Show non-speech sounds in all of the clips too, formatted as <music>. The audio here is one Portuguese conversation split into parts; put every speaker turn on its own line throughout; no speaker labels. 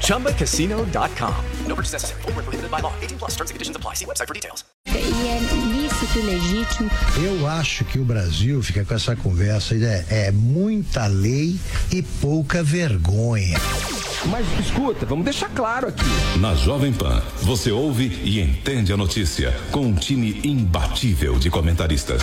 ChumbaCasino.com. No purchase necessary. Full prohibited by law. 18 plus terms and conditions apply. See website for details.
E é lícito e legítimo.
Eu acho que o Brasil fica com essa conversa é, é muita lei e pouca vergonha.
Mas escuta, vamos deixar claro aqui.
Na Jovem Pan, você ouve e entende a notícia com um time imbatível de comentaristas.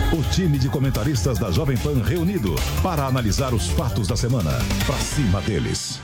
O time de comentaristas da Jovem Pan reunido para analisar os fatos da semana. Pra cima deles.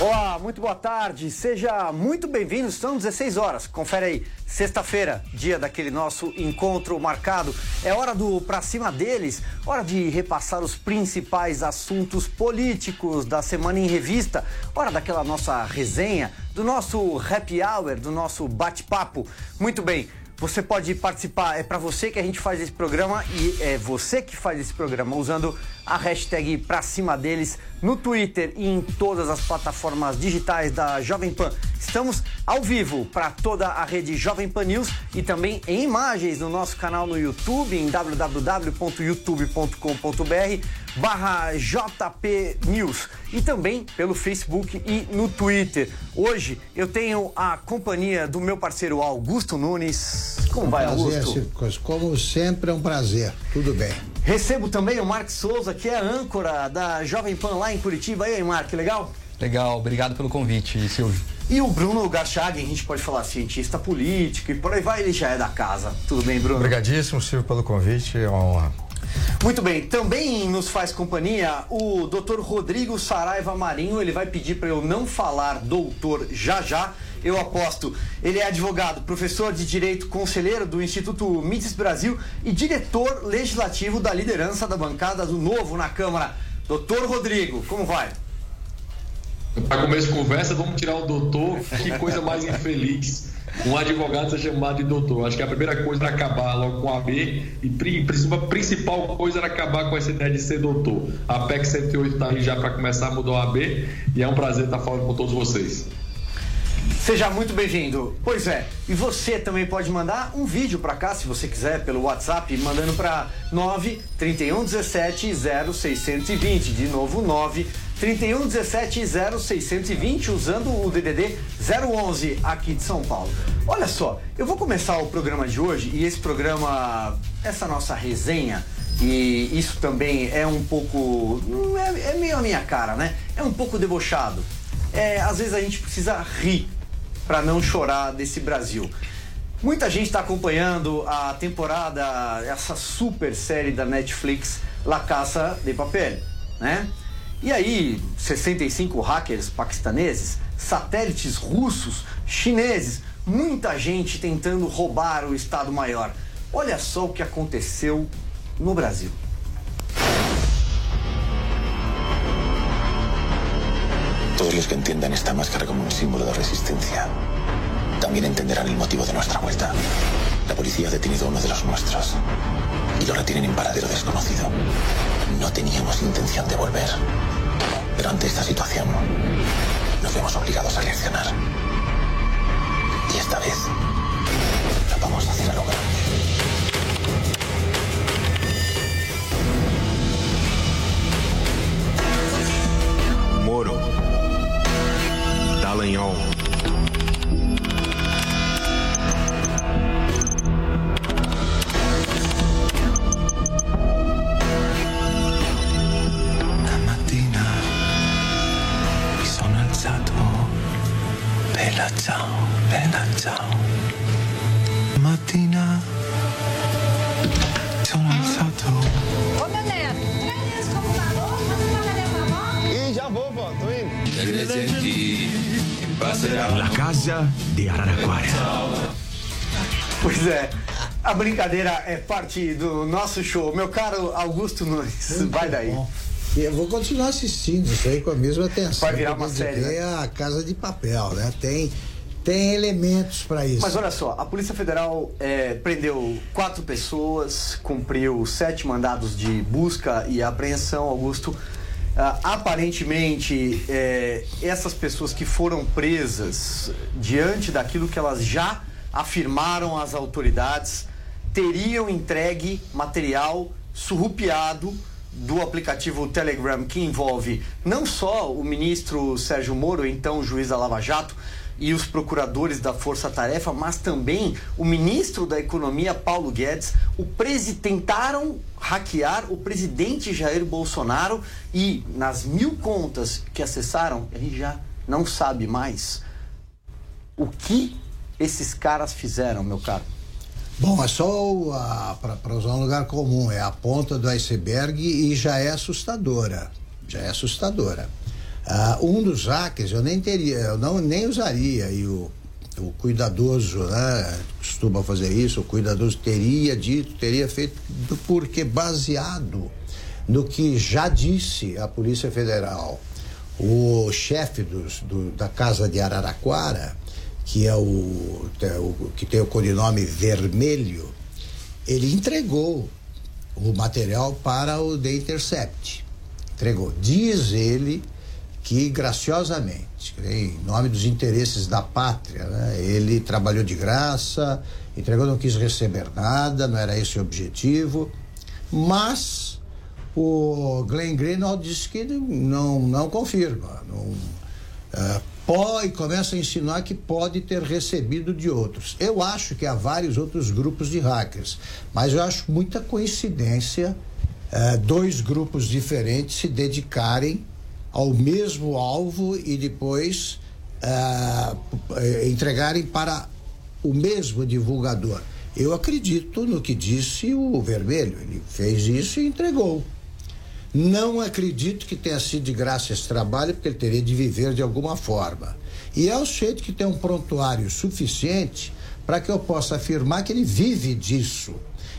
Olá, muito boa tarde, seja muito bem-vindo. São 16 horas, confere aí, sexta-feira, dia daquele nosso encontro marcado. É hora do pra cima deles, hora de repassar os principais assuntos políticos da semana em revista, hora daquela nossa resenha, do nosso happy hour, do nosso bate-papo. Muito bem. Você pode participar, é para você que a gente faz esse programa e é você que faz esse programa usando a hashtag pra cima deles no Twitter e em todas as plataformas digitais da Jovem Pan. Estamos ao vivo para toda a rede Jovem Pan News e também em imagens no nosso canal no YouTube em www.youtube.com.br barra JP News e também pelo Facebook e no Twitter. Hoje eu tenho a companhia do meu parceiro Augusto Nunes. Como vai,
prazer,
Augusto?
Como sempre é um prazer. Tudo bem.
Recebo também o Mark Souza, que é âncora da Jovem Pan lá em Curitiba. E aí, Mark, legal?
Legal, obrigado pelo convite, Silvio.
E o Bruno Garchagen, a gente pode falar cientista político e por aí vai, ele já é da casa. Tudo bem, Bruno?
Obrigadíssimo, Silvio, pelo convite, é uma honra.
Muito bem, também nos faz companhia o Dr. Rodrigo Saraiva Marinho. Ele vai pedir para eu não falar doutor já já. Eu aposto. Ele é advogado, professor de direito, conselheiro do Instituto Mites Brasil e diretor legislativo da liderança da bancada do Novo na Câmara. Doutor Rodrigo, como vai?
Para começo de conversa, vamos tirar o doutor. Que coisa mais infeliz. Um advogado ser chamado de doutor. Acho que a primeira coisa era acabar logo com a B e a principal coisa era acabar com essa ideia de ser doutor. A PEC 108 está aí já para começar a mudar o AB e é um prazer estar falando com todos vocês.
Seja muito bem-vindo. Pois é, e você também pode mandar um vídeo para cá, se você quiser, pelo WhatsApp, mandando para 9 31 17 0620. De novo, 9 31 17 0620, usando o DDD 011 aqui de São Paulo. Olha só, eu vou começar o programa de hoje e esse programa, essa nossa resenha, e isso também é um pouco. É, é meio a minha cara, né? É um pouco debochado. É, às vezes a gente precisa rir para não chorar desse Brasil. Muita gente está acompanhando a temporada, essa super série da Netflix, La Caça de Papel, né? E aí, 65 hackers paquistaneses, satélites russos, chineses, muita gente tentando roubar o Estado-Maior. Olha só o que aconteceu no Brasil.
Todos los que entiendan esta máscara como un símbolo de resistencia también entenderán el motivo de nuestra vuelta. La policía ha detenido a uno de los nuestros y lo retienen en paradero desconocido. No teníamos intención de volver, pero ante esta situación nos vemos obligados a reaccionar. Y esta vez lo vamos a hacer a lo grande.
Moro. Dallagnol.
La
casa de Araraquara.
Pois é. A brincadeira é parte do nosso show. Meu caro Augusto Nunes, vai daí.
E eu vou continuar assistindo isso aí com a mesma atenção.
Vai virar uma série,
É a casa de papel, né? Tem, tem elementos para isso.
Mas olha só, a Polícia Federal é, prendeu quatro pessoas, cumpriu sete mandados de busca e apreensão, Augusto. Ah, aparentemente, é, essas pessoas que foram presas diante daquilo que elas já afirmaram às autoridades teriam entregue material surrupiado do aplicativo Telegram que envolve não só o ministro Sérgio Moro, então juiz da Lava Jato, e os procuradores da Força Tarefa, mas também o ministro da Economia Paulo Guedes, o presi tentaram hackear o presidente Jair Bolsonaro e nas mil contas que acessaram, a gente já não sabe mais o que esses caras fizeram, meu caro.
Bom, é só para usar um lugar comum, é a ponta do iceberg e já é assustadora. Já é assustadora. Ah, um dos hackers eu nem teria, eu não, nem usaria, e o, o cuidadoso, né, costuma fazer isso, o cuidadoso teria dito, teria feito, porque baseado no que já disse a Polícia Federal, o chefe dos, do, da Casa de Araraquara, que é o, o, que tem o codinome Vermelho, ele entregou o material para o The Intercept. Entregou. Diz ele que graciosamente, em nome dos interesses da pátria, né, ele trabalhou de graça, entregou, não quis receber nada, não era esse o objetivo, mas o Glenn Greenwald disse que não, não confirma, não, uh, pode, começa a insinuar que pode ter recebido de outros. Eu acho que há vários outros grupos de hackers, mas eu acho muita coincidência uh, dois grupos diferentes se dedicarem ao mesmo alvo e depois uh, entregarem para o mesmo divulgador. Eu acredito no que disse o Vermelho, ele fez isso e entregou. Não acredito que tenha sido de graça esse trabalho, porque ele teria de viver de alguma forma. E é o sujeito que tem um prontuário suficiente para que eu possa afirmar que ele vive disso.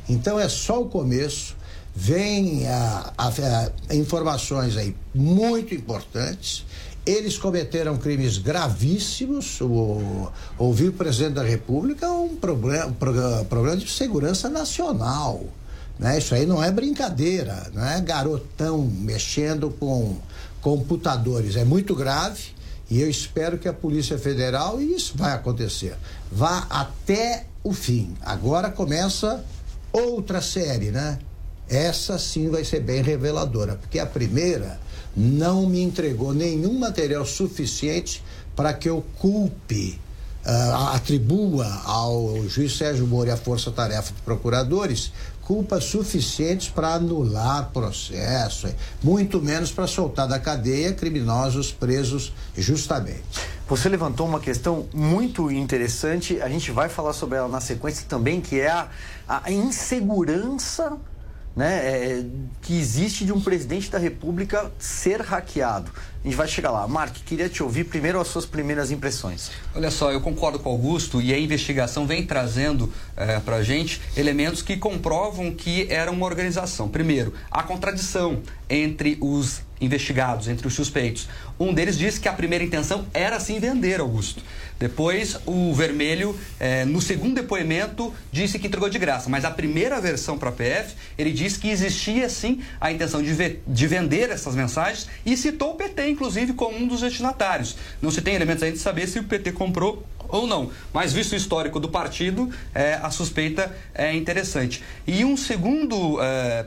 Então é só o começo. Vem a, a, a, informações aí muito importantes. Eles cometeram crimes gravíssimos. Ouvir o presidente da República é um problema, problema de segurança nacional. Né? Isso aí não é brincadeira, não é garotão mexendo com computadores. É muito grave e eu espero que a Polícia Federal, e isso vai acontecer, vá até o fim. Agora começa outra série, né? Essa sim vai ser bem reveladora, porque a primeira não me entregou nenhum material suficiente para que eu culpe, uh, atribua ao juiz Sérgio Moro e à Força Tarefa de Procuradores culpas suficientes para anular processo, muito menos para soltar da cadeia criminosos presos justamente.
Você levantou uma questão muito interessante, a gente vai falar sobre ela na sequência também, que é a, a insegurança né, é, que existe de um presidente da República ser hackeado. A gente vai chegar lá. Mark, queria te ouvir primeiro as suas primeiras impressões.
Olha só, eu concordo com o Augusto e a investigação vem trazendo é, para a gente elementos que comprovam que era uma organização. Primeiro, a contradição entre os investigados, entre os suspeitos. Um deles disse que a primeira intenção era sim vender, Augusto. Depois, o Vermelho, eh, no segundo depoimento, disse que entregou de graça. Mas a primeira versão para a PF, ele disse que existia sim a intenção de, ve de vender essas mensagens e citou o PT, inclusive, como um dos destinatários. Não se tem elementos ainda de saber se o PT comprou ou não. Mas visto o histórico do partido, eh, a suspeita é interessante. E um segundo. Eh,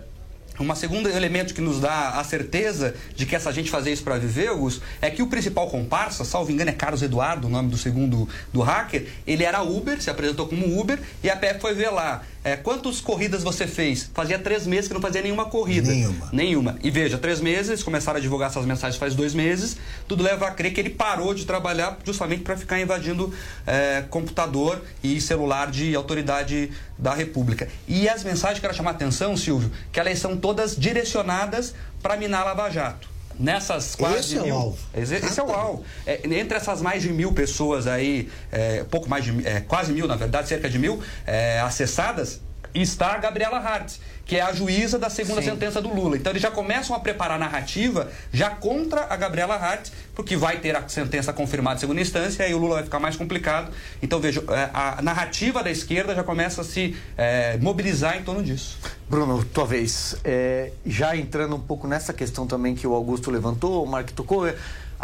uma segundo elemento que nos dá a certeza de que essa gente fazer isso para viver, Augusto, é que o principal comparsa, salvo engano, é Carlos Eduardo, o nome do segundo do hacker, ele era Uber, se apresentou como Uber, e a PF foi ver lá. É, quantas corridas você fez? Fazia três meses que não fazia nenhuma corrida.
Nenhuma.
Nenhuma. E veja, três meses, começaram a divulgar essas mensagens faz dois meses, tudo leva a crer que ele parou de trabalhar justamente para ficar invadindo é, computador e celular de autoridade da República. E as mensagens, quero chamar a atenção, Silvio, que elas são todas direcionadas para minar Lava Jato. Nessas quase
Esse é o
mil,
alvo.
Esse, esse é o alvo. É, entre essas mais de mil pessoas aí, é, pouco mais de é, quase mil, na verdade, cerca de mil, é, acessadas, está a Gabriela Hartz, que é a juíza da segunda
Sim.
sentença do Lula. Então eles já começam a preparar a narrativa já contra a Gabriela Hartz, porque vai ter a sentença confirmada em segunda instância, e aí o Lula vai ficar mais complicado. Então veja, é, a narrativa da esquerda já começa a se é, mobilizar em torno disso.
Bruno, tua vez. É, já entrando um pouco nessa questão também que o Augusto levantou, o Mark tocou, é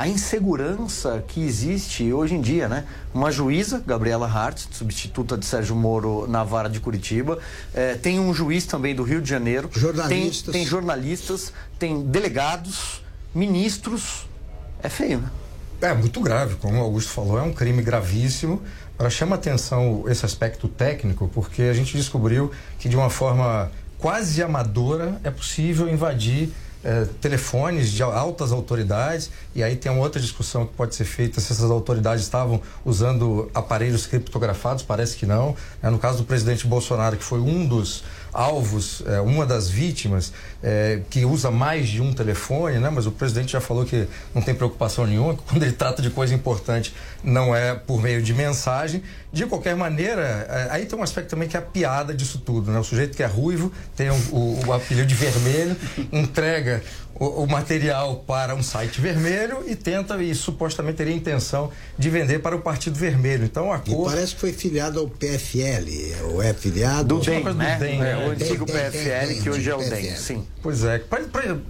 a insegurança que existe hoje em dia, né? Uma juíza, Gabriela Hart, substituta de Sérgio Moro na vara de Curitiba, é, tem um juiz também do Rio de Janeiro,
Jornalistas.
Tem, tem jornalistas, tem delegados, ministros. É feio, né?
É muito grave, como o Augusto falou, é um crime gravíssimo. Ela chama atenção esse aspecto técnico, porque a gente descobriu que de uma forma quase amadora é possível invadir eh, telefones de altas autoridades e aí tem uma outra discussão que pode ser feita se essas autoridades estavam usando aparelhos criptografados, parece que não. né? no caso do presidente Bolsonaro, que foi um dos alvos, eh, uma das vítimas eh, que usa mais de um telefone, né? Mas o presidente já falou que não tem preocupação nenhuma, quando ele trata de coisa importante não é por meio de mensagem. De qualquer maneira, eh, aí tem um aspecto também que é a piada disso tudo, né? O sujeito que é ruivo tem o, o, o apelido de vermelho, <laughs> entrega o, o, material para um site vermelho e tenta e supostamente teria a intenção de vender para o Partido Vermelho. Então a cor
E parece que foi filiado ao PFL, ou é filiado...
Do DEM,
coisa do
né?
DEM,
É,
né?
o antigo
tem,
PFL,
tem,
que hoje é o DEM, sim.
Pois é,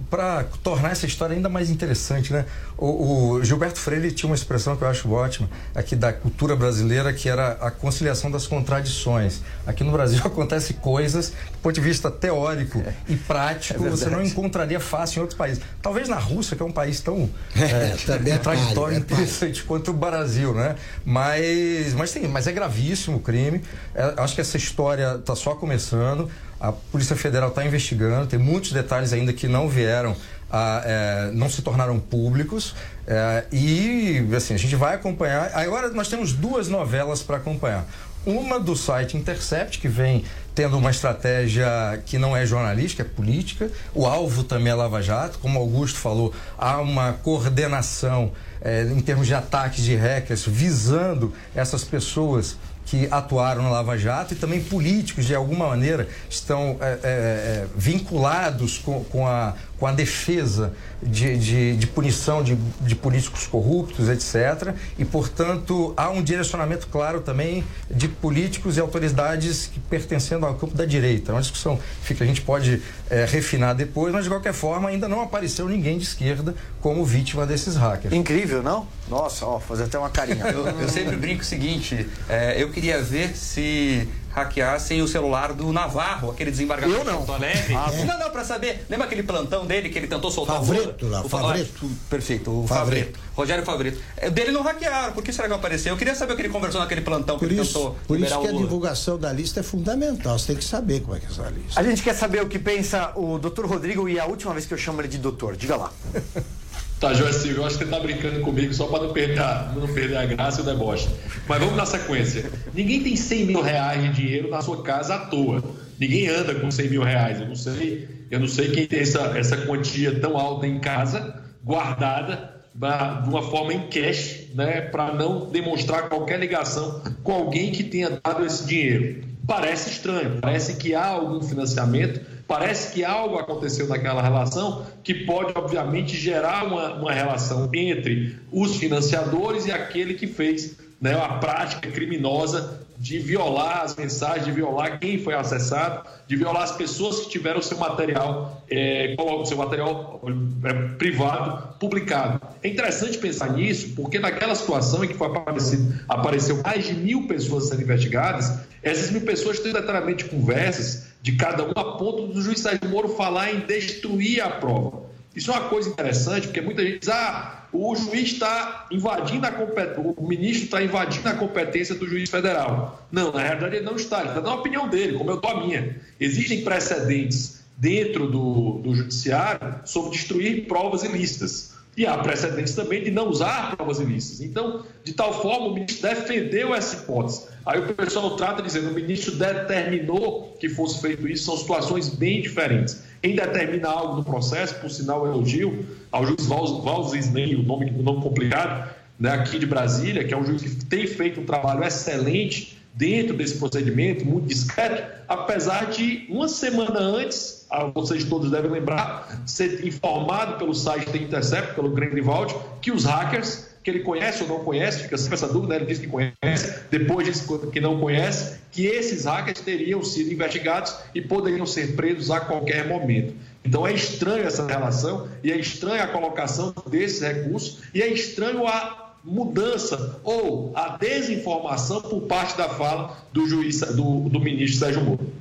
para tornar essa história ainda mais interessante, né? O, o Gilberto Freire tinha uma expressão que eu acho ótima aqui da cultura brasileira, que era a conciliação das contradições. Aqui no Brasil <laughs> acontece coisas, do ponto de vista teórico e prático,
É
você não encontraria fácil em outros países. Talvez na Rússia, que é um país tão <laughs>
É,
é,
é
contraditório
palha, é palha.
interessante quanto o Brasil, né? Mas, mas, tem, mas é gravíssimo o crime. É, acho que essa história está só começando. A Polícia Federal está investigando, tem muitos detalhes ainda que não vieram, a, é, não se tornaram públicos. é, e assim, a gente vai acompanhar. Agora nós temos duas novelas para acompanhar. Uma do site Intercept, que vem tendo uma estratégia que não é jornalística, é política. O alvo também é Lava Jato. Como Augusto falou, há uma coordenação eh, em termos de ataques de hackers visando essas pessoas que atuaram na Lava Jato e também políticos, de alguma maneira, estão eh, eh, vinculados com, com, a, com a defesa de, de, de punição de, de políticos corruptos, etc. E, portanto, há um direcionamento claro também de políticos e autoridades que pertencendo ao campo da direita. É uma discussão que a gente pode eh, refinar depois, mas de qualquer forma ainda não apareceu ninguém de esquerda como vítima desses hackers.
Incrível, não? Nossa, ó, fazer até uma carinha.
Eu, eu sempre brinco o seguinte: é, eu queria ver se hackeassem o celular do Navarro, aquele desembargador
Eu não.
de Porto Alegre.
Ah,
não, não, pra saber. Lembra aquele plantão dele que ele tentou soltar
Favreto lá,
o Fa-
Favreto.
ah, Perfeito, o
Favreto.
Favreto. Rogério Favreto. É, dele não hackearam. Por que será que não apareceu? Eu queria saber o que ele conversou naquele plantão que
Por
ele
isso,
tentou
por isso que a
o Lula.
divulgação da lista é fundamental. Você tem que saber como é que é essa lista.
A gente quer saber o que pensa o doutor Rodrigo e a última vez que eu chamo ele de doutor. Diga lá. <laughs>
Tá, João Silvio, eu acho que você tá brincando comigo só para não perder, a, não perder a graça e o deboche. Mas vamos na sequência. Ninguém tem 100 mil reais de dinheiro na sua casa à toa. Ninguém anda com 100 mil reais. Eu não sei, eu não sei quem tem essa, essa quantia tão alta em casa, guardada, de uma forma em cash, né, para não demonstrar qualquer ligação com alguém que tenha dado esse dinheiro. parece estranho, parece que há algum financiamento, parece que algo aconteceu naquela relação que pode, obviamente, gerar uma, uma relação entre os financiadores e aquele que fez né, a prática criminosa de violar as mensagens, de violar quem foi acessado, de violar as pessoas que tiveram seu material, é, seu material é, privado publicado. É interessante pensar nisso, porque naquela situação em que foi aparecido, apareceu mais de mil pessoas sendo investigadas, essas mil pessoas têm detalhadamente conversas de cada um a ponto do juiz Sérgio Moro falar em destruir a prova. Isso é uma coisa interessante, porque muita gente diz, ah, o juiz está invadindo a competência, o ministro está invadindo a competência do juiz federal. Não, na realidade ele não está, ele está dando a opinião dele, como eu dou a minha. Existem precedentes dentro do, do judiciário sobre destruir provas ilícitas. E há precedentes também de não usar provas ilícitas. Então, de tal forma, o ministro defendeu essa hipótese. Aí o pessoal trata dizendo o ministro determinou que fosse feito isso, são situações bem diferentes. Quem determina algo no processo, por sinal, elogio ao juiz Valls Isnei, o nome, o nome complicado, né, aqui de Brasília, que é um juiz que tem feito um trabalho excelente dentro desse procedimento, muito discreto, apesar de uma semana antes, vocês todos devem lembrar, ser informado pelo site da Intercept, pelo Grindelwald, que os hackers, que ele conhece ou não conhece, fica sempre essa dúvida, ele diz que conhece, depois diz que não conhece, que esses hackers teriam sido investigados e poderiam ser presos a qualquer momento. Então é estranho essa relação e é estranha a colocação desses recursos e é estranho a mudança ou a desinformação por parte da fala do juiz, do, do ministro Sérgio Moro.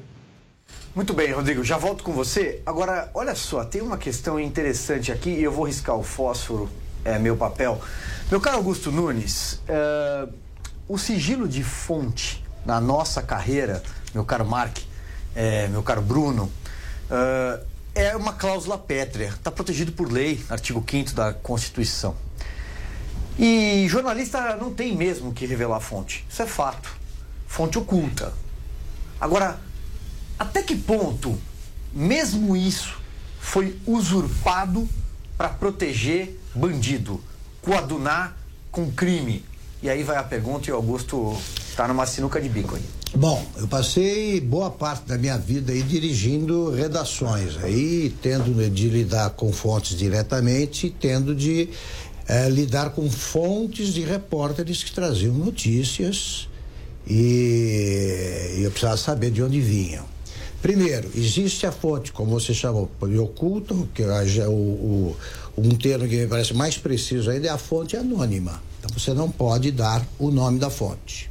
Muito bem, Rodrigo, já volto com você. Agora, olha só, tem uma questão interessante aqui e eu vou riscar o fósforo, é meu papel. Meu caro Augusto Nunes, é, o sigilo de fonte na nossa carreira, meu caro Mark, é, meu caro Bruno, é, é uma cláusula pétrea, está protegido por lei, artigo 5 da Constituição. E jornalista não tem mesmo que revelar a fonte. Isso é fato. Fonte oculta. Agora, até que ponto, mesmo isso, foi usurpado para proteger bandido, coadunar com crime? E aí vai a pergunta e o Augusto está numa sinuca de bico aí.
Bom, eu passei boa parte da minha vida aí dirigindo redações, aí tendo de lidar com fontes diretamente, tendo de é, lidar com fontes de repórteres que traziam notícias e, e eu precisava saber de onde vinham. Primeiro, existe a fonte, como você chamou, de oculto, que é o, o, um termo que me parece mais preciso ainda é a fonte anônima. Então você não pode dar o nome da fonte.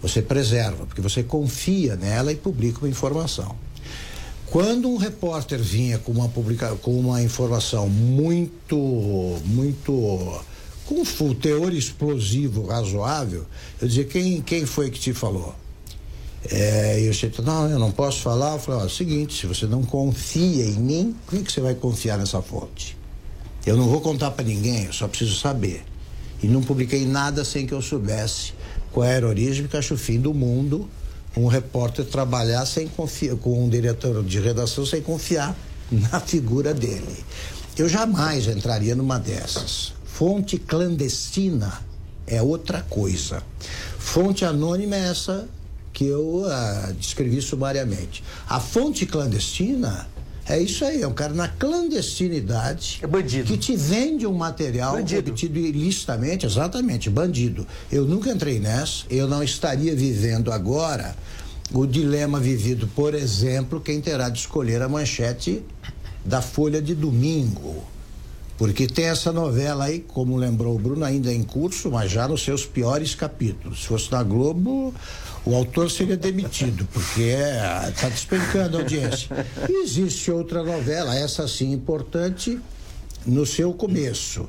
Você preserva, porque você confia nela e publica uma informação. Quando um repórter vinha com uma publica, com uma informação muito, muito com um teor explosivo razoável, eu dizia quem quem foi que te falou? É, eu disse, não, eu não posso falar. Eu falei, ó, é seguinte, se você não confia em mim, como que você vai confiar nessa fonte? Eu não vou contar para ninguém, eu só preciso saber. E não publiquei nada sem que eu soubesse qual era a origem, porque acho o fim do mundo um repórter trabalhar sem confiar, com um diretor de redação sem confiar na figura dele. Eu jamais entraria numa dessas. Fonte clandestina é outra coisa. Fonte anônima é essa que eu ah, descrevi sumariamente. A fonte clandestina é isso aí, é um cara na clandestinidade.
É bandido.
Que te vende um material bandido. obtido ilicitamente, exatamente, bandido. Eu nunca entrei nessa, eu não estaria vivendo agora o dilema vivido, por exemplo, quem terá de escolher a manchete da Folha de domingo. Porque tem essa novela aí, como lembrou o Bruno, ainda em curso, mas já nos seus piores capítulos. Se fosse na Globo, o autor seria demitido, porque está é, despencando a audiência. E existe outra novela, essa sim importante, no seu começo.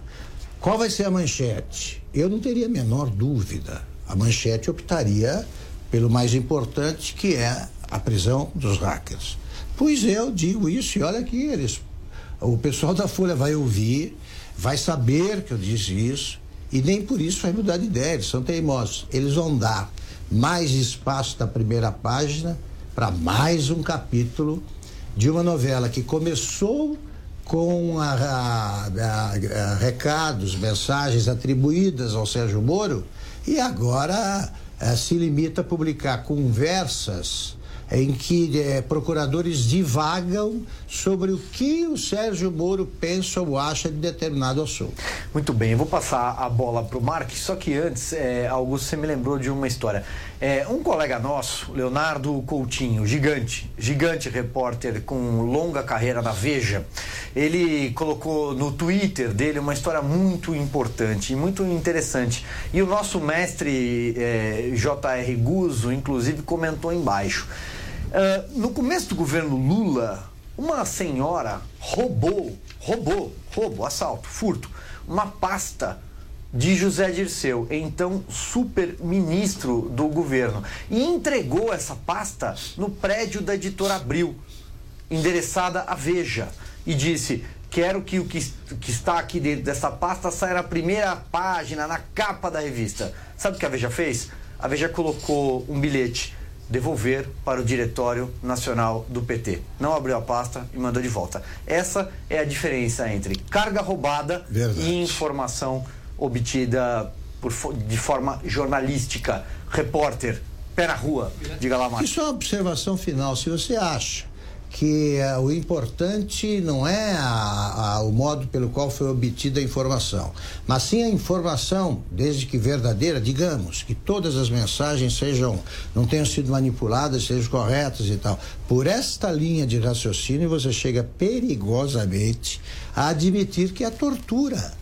Qual vai ser a manchete? Eu não teria a menor dúvida. A manchete optaria pelo mais importante, que é a prisão dos hackers. Pois eu digo isso, e olha que eles. O pessoal da Folha vai ouvir, vai saber que eu disse isso, e nem por isso vai mudar de ideia, eles são teimosos. Eles vão dar mais espaço da primeira página para mais um capítulo de uma novela que começou com a, a, a, recados, mensagens atribuídas ao Sérgio Moro e agora eh, se limita a publicar conversas em que eh, procuradores divagam sobre o que o Sérgio Moro pensa ou acha de determinado assunto.
Muito bem, eu vou passar a bola para o Mark, só que antes, é, Augusto, você me lembrou de uma história. É, um colega nosso, Leonardo Coutinho, gigante, gigante repórter com longa carreira na Veja, ele colocou no Twitter dele uma história muito importante e muito interessante. E o nosso mestre é, J.R. Guzzo, inclusive, comentou embaixo. Uh, no começo do governo Lula, uma senhora roubou, roubou, roubo, assalto, furto, uma pasta de José Dirceu, então super-ministro do governo, e entregou essa pasta no prédio da editora Abril, endereçada à Veja, e disse: Quero que o que, que está aqui dentro dessa pasta saia na primeira página, na capa da revista. Sabe o que a Veja fez? A Veja colocou um bilhete devolver para o Diretório Nacional do PT. Não abriu a pasta e mandou de volta. Essa é a diferença entre carga roubada
Verdade.
e informação obtida por, de forma jornalística. Repórter, pé na rua, diga lá, Marcos.
Isso é uma observação final. Se você acha que uh, o importante não é a, a, o modo pelo qual foi obtida a informação, mas sim a informação, desde que verdadeira, digamos, que todas as mensagens sejam, não tenham sido manipuladas, sejam corretas e tal. Por esta linha de raciocínio, você chega perigosamente a admitir que a tortura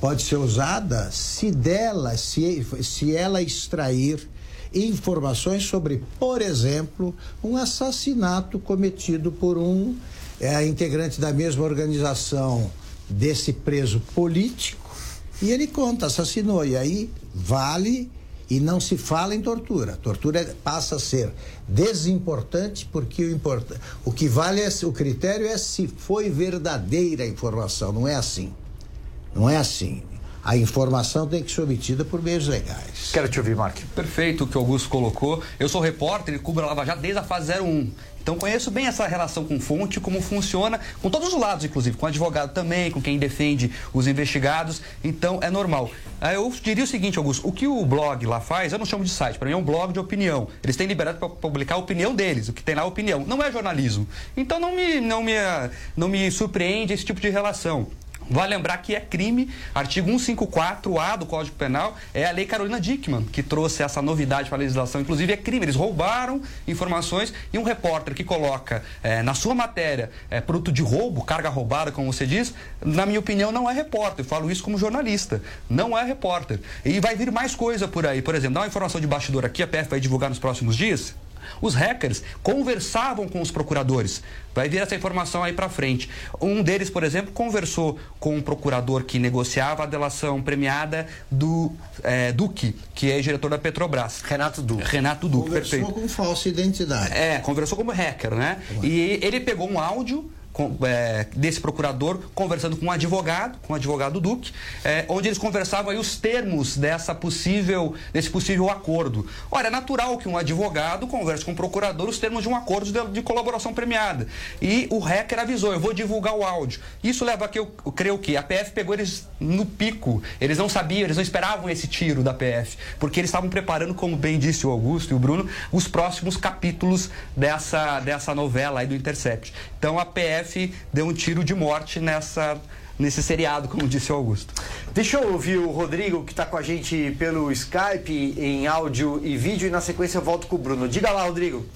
pode ser usada se dela, se, se ela extrair informações sobre, por exemplo, um assassinato cometido por um é, integrante da mesma organização desse preso político e ele conta, assassinou. E aí vale e não se fala em tortura. Tortura passa a ser desimportante porque o, import... o que vale é o critério é se foi verdadeira a informação, não é assim. Não é assim a informação tem que ser obtida por meios legais.
Quero te ouvir, Mark.
Perfeito o que o Augusto colocou. Eu sou repórter e cubro a Lava Jato desde a fase 01. Então conheço bem essa relação com fonte, como funciona, com todos os lados, inclusive, com o advogado também, com quem defende os investigados. Então é normal. Eu diria o seguinte, Augusto, o que o blog lá faz, eu não chamo de site, para mim é um blog de opinião. Eles têm liberdade para publicar a opinião deles, o que tem lá é opinião. Não é jornalismo. Então não me, não me, não me surpreende esse tipo de relação. Vale lembrar que é crime, artigo 154A do Código Penal, é a lei Carolina Dickman que trouxe essa novidade para a legislação. Inclusive, é crime. Eles roubaram informações e um repórter que coloca é, na sua matéria é, produto de roubo, carga roubada, como você diz, na minha opinião, não é repórter. Eu falo isso como jornalista. Não é repórter. E vai vir mais coisa por aí. Por exemplo, dá uma informação de bastidor aqui, a PF vai divulgar nos próximos dias. Os hackers conversavam com os procuradores. Vai vir essa informação aí para frente. Um deles, por exemplo, conversou com um procurador que negociava a delação premiada do é, Duque, que é diretor da Petrobras.
Renato Duque.
Renato Duque,
conversou
perfeito.
com falsa identidade.
É, conversou como hacker, né? E ele pegou um áudio é, desse procurador conversando com um advogado, com o advogado Duque, é, onde eles conversavam aí os termos dessa possível, desse possível acordo. Olha, é natural que um advogado converse com o procurador os termos de um acordo de, de colaboração premiada. E o hacker avisou, eu vou divulgar o áudio. Isso leva a que eu, eu creio que a PF pegou eles no pico. Eles não sabiam, eles não esperavam esse tiro da PF, porque eles estavam preparando, como bem disse o Augusto e o Bruno, os próximos capítulos dessa, dessa novela aí do Intercept. Então a PF deu um tiro de morte nessa nesse seriado, como disse o Augusto.
Deixa eu ouvir o Rodrigo, que está com a gente pelo Skype, em áudio e vídeo, e na sequência eu volto com o Bruno. Diga lá, Rodrigo.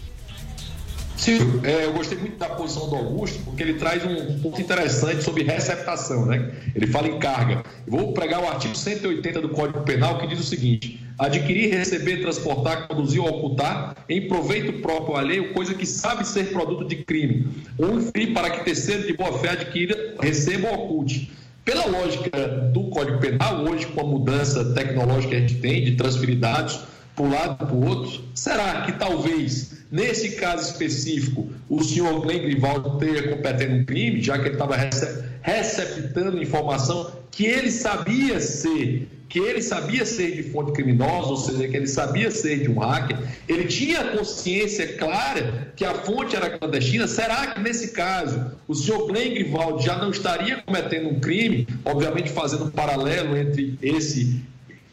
Sim, é, eu gostei muito da posição do Augusto, porque ele traz um ponto interessante sobre receptação, né? Ele fala em carga. Eu vou pregar o artigo 180 do Código Penal, que diz o seguinte: adquirir, receber, transportar, conduzir ou ocultar em proveito próprio alheio, coisa que sabe ser produto de crime, ou inferir para que terceiro de boa fé adquira, receba ou oculte. Pela lógica do Código Penal, hoje, com a mudança tecnológica que a gente tem de transferir dados para um lado e para o outro, será que talvez Nesse caso específico, o senhor Glenn Grivaldo teria cometendo um crime, já que ele estava receptando informação que ele sabia ser, que ele sabia ser de fonte criminosa, ou seja, que ele sabia ser de um hacker, ele tinha consciência clara que a fonte era clandestina. Será que nesse caso o senhor Glenn Grivaldo já não estaria cometendo um crime, obviamente fazendo um paralelo entre esse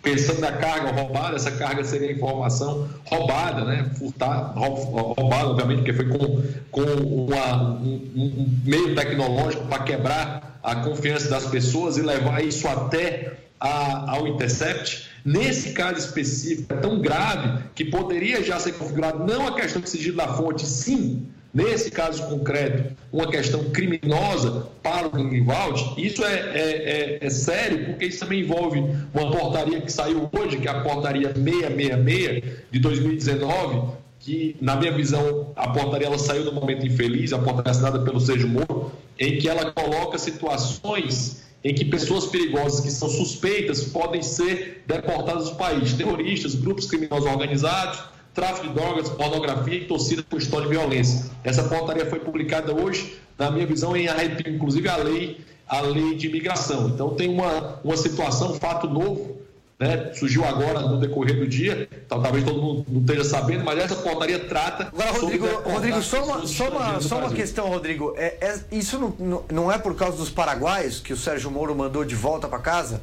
pensando na carga roubada, essa carga seria informação roubada, né? Furtar, roubada, obviamente, porque foi com, com uma, um, um meio tecnológico para quebrar a confiança das pessoas e levar isso até a, ao intercept. Nesse caso específico, é tão grave que poderia já ser configurado não a questão de sigilo da fonte, sim, nesse caso concreto, uma questão criminosa para o Grindelwald, isso é, é, é, é, sério, porque isso também envolve uma portaria que saiu hoje, que é a portaria 666 de 2019, que, na minha visão, a portaria ela saiu no momento infeliz, a portaria assinada pelo Sérgio Moro, em que ela coloca situações em que pessoas perigosas que são suspeitas podem ser deportadas do país, terroristas, grupos criminosos organizados, tráfico de drogas, pornografia e torcida por história de violência. Essa portaria foi publicada hoje, na minha visão, em arrepio, inclusive a lei, a lei de imigração. Então tem uma, uma situação, um fato novo, né, surgiu agora no decorrer do dia, então, talvez todo mundo não esteja sabendo, mas essa portaria trata.
Agora, Rodrigo, Rodrigo só uma, só uma, só uma questão, Rodrigo. É, é, isso não, não é por causa dos paraguaios que o Sérgio Moro mandou de volta para casa?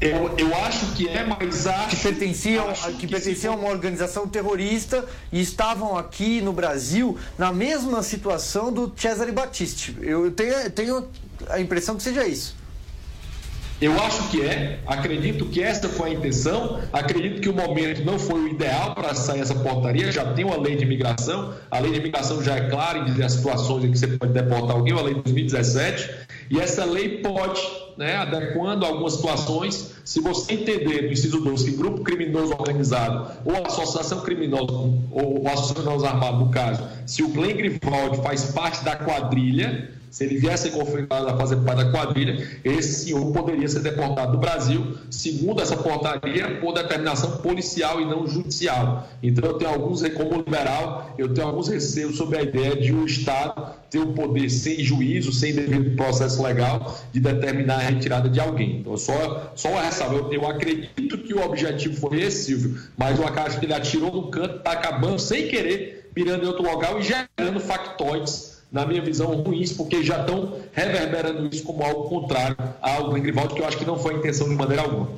Eu, eu acho que é, mas acho
que pertenciam, acho que, que pertenciam a uma organização terrorista e estavam aqui no Brasil na mesma situação do Cesare Battisti. Eu tenho, tenho a impressão que seja isso.
Eu acho que é, acredito que essa foi a intenção, acredito que o momento não foi o ideal para sair essa portaria, já tem uma lei de imigração, a lei de imigração já é clara em dizer as situações em que você pode deportar alguém, a lei de 2017, e essa lei pode, né, adequando algumas situações, se você entender no inciso 12 que grupo criminoso organizado ou associação criminosa ou associação armada, no caso, se o Glenn Grivaldi faz parte da quadrilha, se ele viesse confirmado a fazer parte da quadrilha, esse senhor poderia ser deportado do Brasil, segundo essa portaria, por determinação policial e não judicial. Então, eu tenho alguns, como liberal, eu tenho alguns receios sobre a ideia de o um Estado ter o poder, sem juízo, sem devido processo legal, de determinar a retirada de alguém. Então, só, só uma ressalva. Eu, eu acredito que o objetivo foi esse, Silvio, mas eu acho que ele atirou no canto, está acabando sem querer, mirando em outro local e gerando factoides na minha visão, ruins, porque já estão reverberando isso como algo contrário ao Glenn Grivaldi, que eu acho que não foi a intenção de maneira alguma.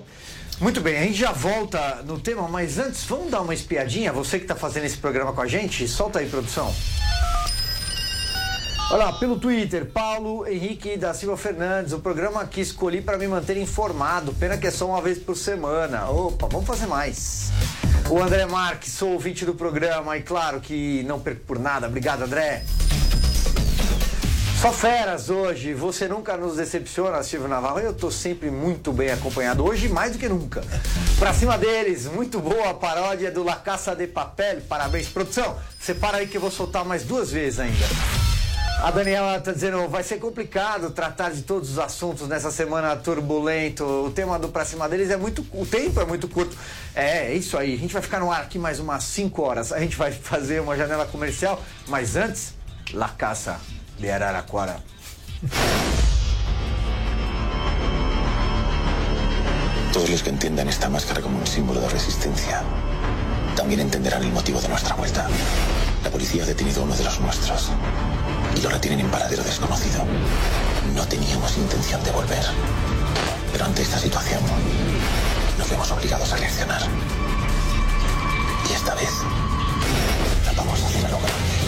Muito bem, a gente já volta no tema, mas antes, vamos dar uma espiadinha? Você que está fazendo esse programa com a gente, solta aí, produção. Olha lá, pelo Twitter, Paulo Henrique da Silva Fernandes, o programa que escolhi para me manter informado. Pena que é só uma vez por semana. Opa, vamos fazer mais. O André Marques, sou ouvinte do programa e claro que não perco por nada. Obrigado, André. Só feras hoje, você nunca nos decepciona, Silvio Navarro. Eu tô sempre muito bem acompanhado, hoje mais do que nunca. Pra cima deles, muito boa a paródia do La Caça de Papel. Parabéns, produção. Separa aí que eu vou soltar mais duas vezes ainda. A Daniela está dizendo, vai ser complicado tratar de todos os assuntos nessa semana turbulento. O tema do Pra Cima deles é muito. O tempo é muito curto. É, é isso aí. A gente vai ficar no ar aqui mais umas 5 horas. A gente vai <laughs> fazer uma janela comercial, mas antes, La Caça de Araraquara.
Todos los que entiendan esta máscara como un símbolo de resistencia también entenderán el motivo de nuestra vuelta. La policía ha detenido a uno de los nuestros y lo retienen en paradero desconocido. No teníamos intención de volver, pero ante esta situación nos vemos obligados a reaccionar. Y esta vez la vamos a hacer a lo grande.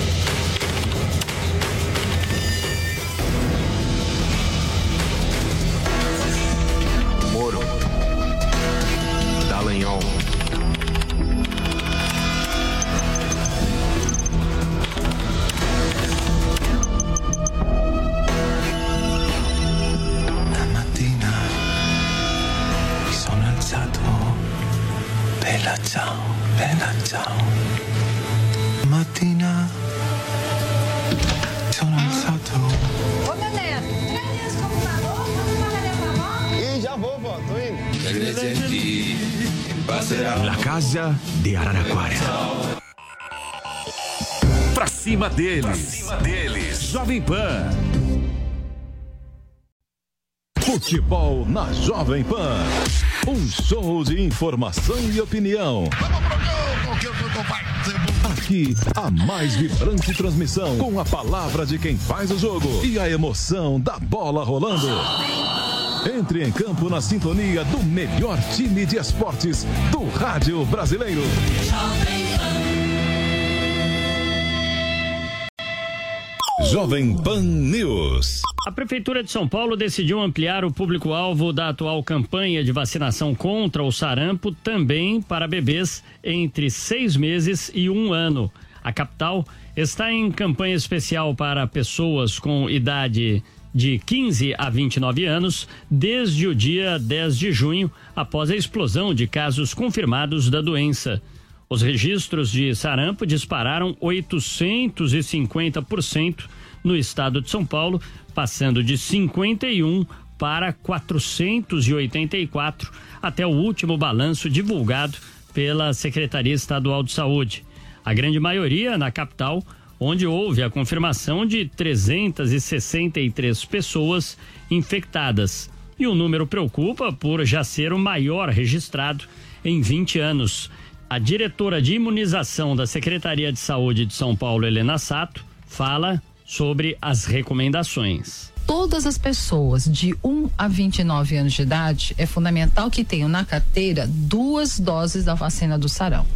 De Araraquara.
Pra cima deles. Pra cima deles. Jovem Pan. Futebol na Jovem Pan. Um show de informação e opinião. Aqui, a mais vibrante transmissão com a palavra de quem faz o jogo e a emoção da bola rolando. Entre em campo na sintonia do melhor time de esportes do rádio brasileiro. Jovem Pan News.
A Prefeitura de São Paulo decidiu ampliar o público-alvo da atual campanha de vacinação contra o sarampo também para bebês entre seis meses e um ano. A capital está em campanha especial para pessoas com idade de 15 a 29 anos desde o dia 10 de junho, após a explosão de casos confirmados da doença. Os registros de sarampo dispararam 850% no estado de São Paulo, passando de 51 para 484 até o último balanço divulgado pela Secretaria Estadual de Saúde. A grande maioria na capital, onde houve a confirmação de 363 pessoas infectadas. E o número preocupa por já ser o maior registrado em 20 anos. A diretora de imunização da Secretaria de Saúde de São Paulo, Helena Sato, fala sobre as recomendações.
Todas as pessoas de 1 a 29 anos de idade é fundamental que tenham na carteira duas doses da vacina do sarampo.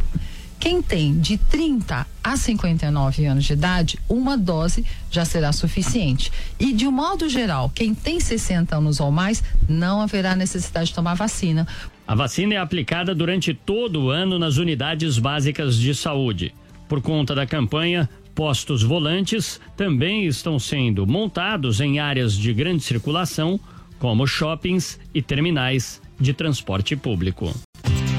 Quem tem de 30 a 59 anos de idade, uma dose já será suficiente. E de um modo geral, quem tem 60 anos ou mais, não haverá necessidade de tomar vacina.
A vacina é aplicada durante todo o ano nas unidades básicas de saúde. Por conta da campanha, postos volantes também estão sendo montados em áreas de grande circulação, como shoppings e terminais de transporte público.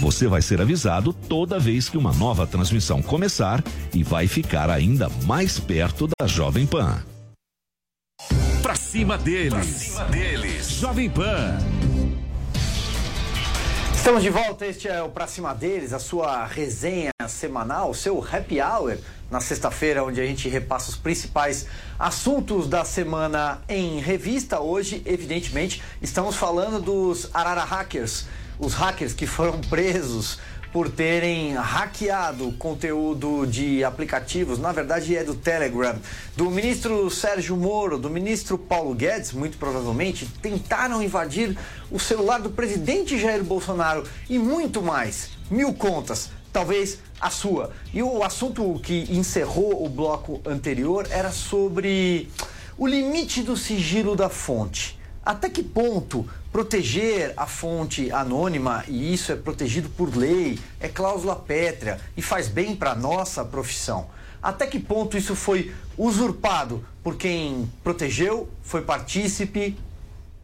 Você vai ser avisado toda vez que uma nova transmissão começar e vai ficar ainda mais perto da Jovem Pan.
Pra cima deles. Pra cima deles. Jovem Pan.
Estamos de volta, este é o Pra Cima deles, a sua resenha semanal, o seu happy hour na sexta-feira, onde a gente repassa os principais assuntos da semana em revista. Hoje, evidentemente, estamos falando dos Arara Hackers, os hackers que foram presos por terem hackeado conteúdo de aplicativos, na verdade é do Telegram, do ministro Sérgio Moro, do ministro Paulo Guedes, muito provavelmente, tentaram invadir o celular do presidente Jair Bolsonaro e muito mais. Mil contas, talvez a sua. E o assunto que encerrou o bloco anterior era sobre o limite do sigilo da fonte. Até que ponto proteger a fonte anônima, e isso é protegido por lei, é cláusula pétrea e faz bem para a nossa profissão? Até que ponto isso foi usurpado por quem protegeu, foi partícipe,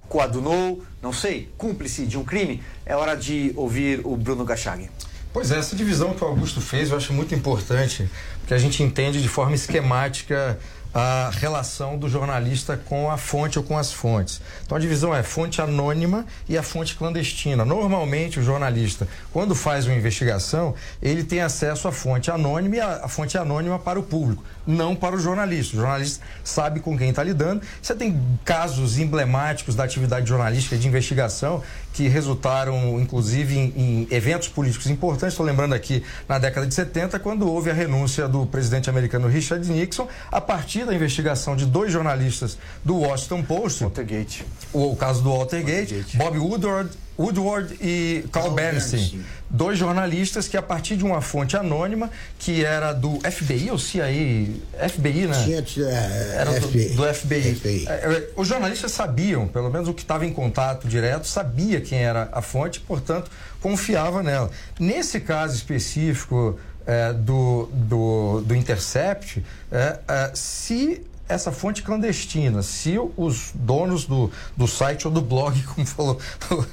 coadunou, não sei, cúmplice de um crime? É hora de ouvir o Bruno Gachag.
Pois é, essa divisão que o Augusto fez eu acho muito importante, porque a gente entende de forma esquemática a relação do jornalista com a fonte ou com as fontes. Então a divisão é fonte anônima e a fonte clandestina. Normalmente o jornalista, quando faz uma investigação, ele tem acesso à fonte anônima e a, fonte anônima para o público, não para o jornalista. O jornalista sabe com quem está lidando. Você tem casos emblemáticos da atividade jornalística de investigação que resultaram, inclusive, em, em eventos políticos importantes. Estou lembrando aqui na década de 70, quando houve a renúncia do presidente americano Richard Nixon, a partir da investigação de dois jornalistas do Washington Post.
Watergate.
O, o caso do Watergate, Watergate. Bob Woodward Woodward e Carl Bernstein, dois jornalistas que a partir de uma fonte anônima que era do FBI ou CIA, FBI, né?
É,
era
FBI.
Do, do FBI. É, é, os jornalistas sabiam, pelo menos o que estava em contato direto, sabia quem era a fonte, portanto confiava nela. Nesse caso específico é, do, do, do Intercept, é, é, se essa fonte clandestina, se os donos do, do site ou do blog, <laughs> como falou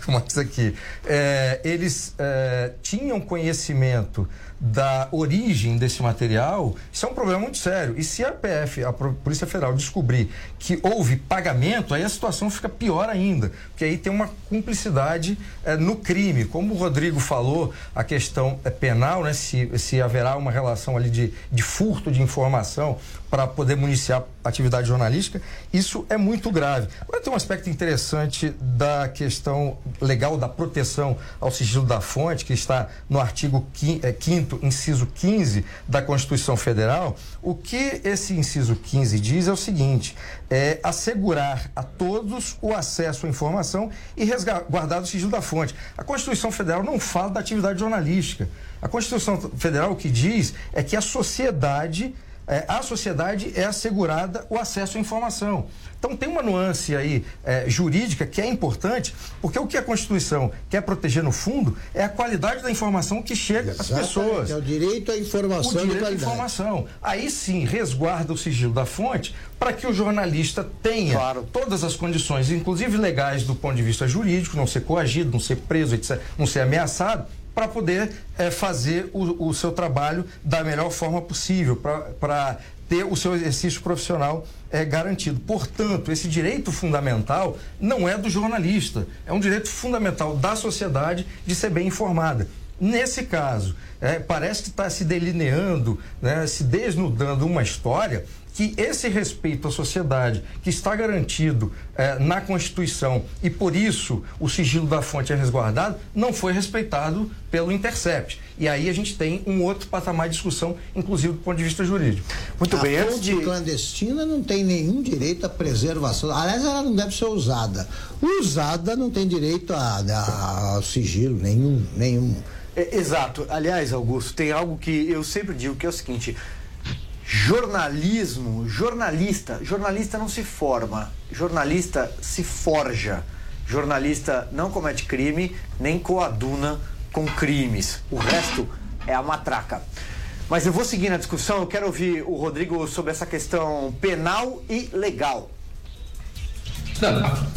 o Max aqui, é, eles é, tinham conhecimento da origem desse material, isso é um problema muito sério. E se a PF, a Polícia Federal, descobrir que houve pagamento, aí a situação fica pior ainda, porque aí tem uma cumplicidade é, no crime. Como o Rodrigo falou, a questão é penal, né, se, se haverá uma relação ali de, de furto de informação para poder municiar atividade jornalística, isso é muito grave. Agora tem um aspecto interessante da questão legal da proteção ao sigilo da fonte, que está no artigo 5 inciso 15 da Constituição Federal. O que esse inciso 15 diz é o seguinte: é assegurar a todos o acesso à informação e resguardar o sigilo da fonte. A Constituição Federal não fala da atividade jornalística. A Constituição Federal o que diz é que a sociedade é, a sociedade é assegurada o acesso à informação. Então tem uma nuance aí é, jurídica que é importante, porque o que a Constituição quer proteger no fundo é a qualidade da informação que chega Exatamente, às pessoas.
É o direito à informação.
O direito à informação. Aí sim resguarda o sigilo da fonte para que o jornalista tenha claro. todas as condições, inclusive legais do ponto de vista jurídico, não ser coagido, não ser preso, etc., não ser ameaçado, para poder é, fazer o, o, seu trabalho da melhor forma possível, para ter o seu exercício profissional é, garantido. Portanto, esse direito fundamental não é do jornalista, é um direito fundamental da sociedade de ser bem informada. Nesse caso, é, parece que está se delineando, né, se desnudando uma história que esse respeito à sociedade, que está garantido eh, na Constituição e por isso o sigilo da fonte é resguardado, não foi respeitado pelo Intercept. E aí a gente tem um outro patamar de discussão, inclusive do ponto de vista jurídico.
Muito a bem. A fonte de... clandestina não tem nenhum direito à preservação. Aliás, ela não deve ser usada. Usada não tem direito a, a, ao sigilo nenhum, nenhum.
É, exato. Aliás, Augusto, tem algo que eu sempre digo que é o seguinte: jornalismo, jornalista, jornalista não se forma, jornalista se forja. Jornalista não comete crime, nem coaduna com crimes. O resto é a matraca. Mas eu vou seguir na discussão, eu quero ouvir o Rodrigo sobre essa questão penal e legal.
Não,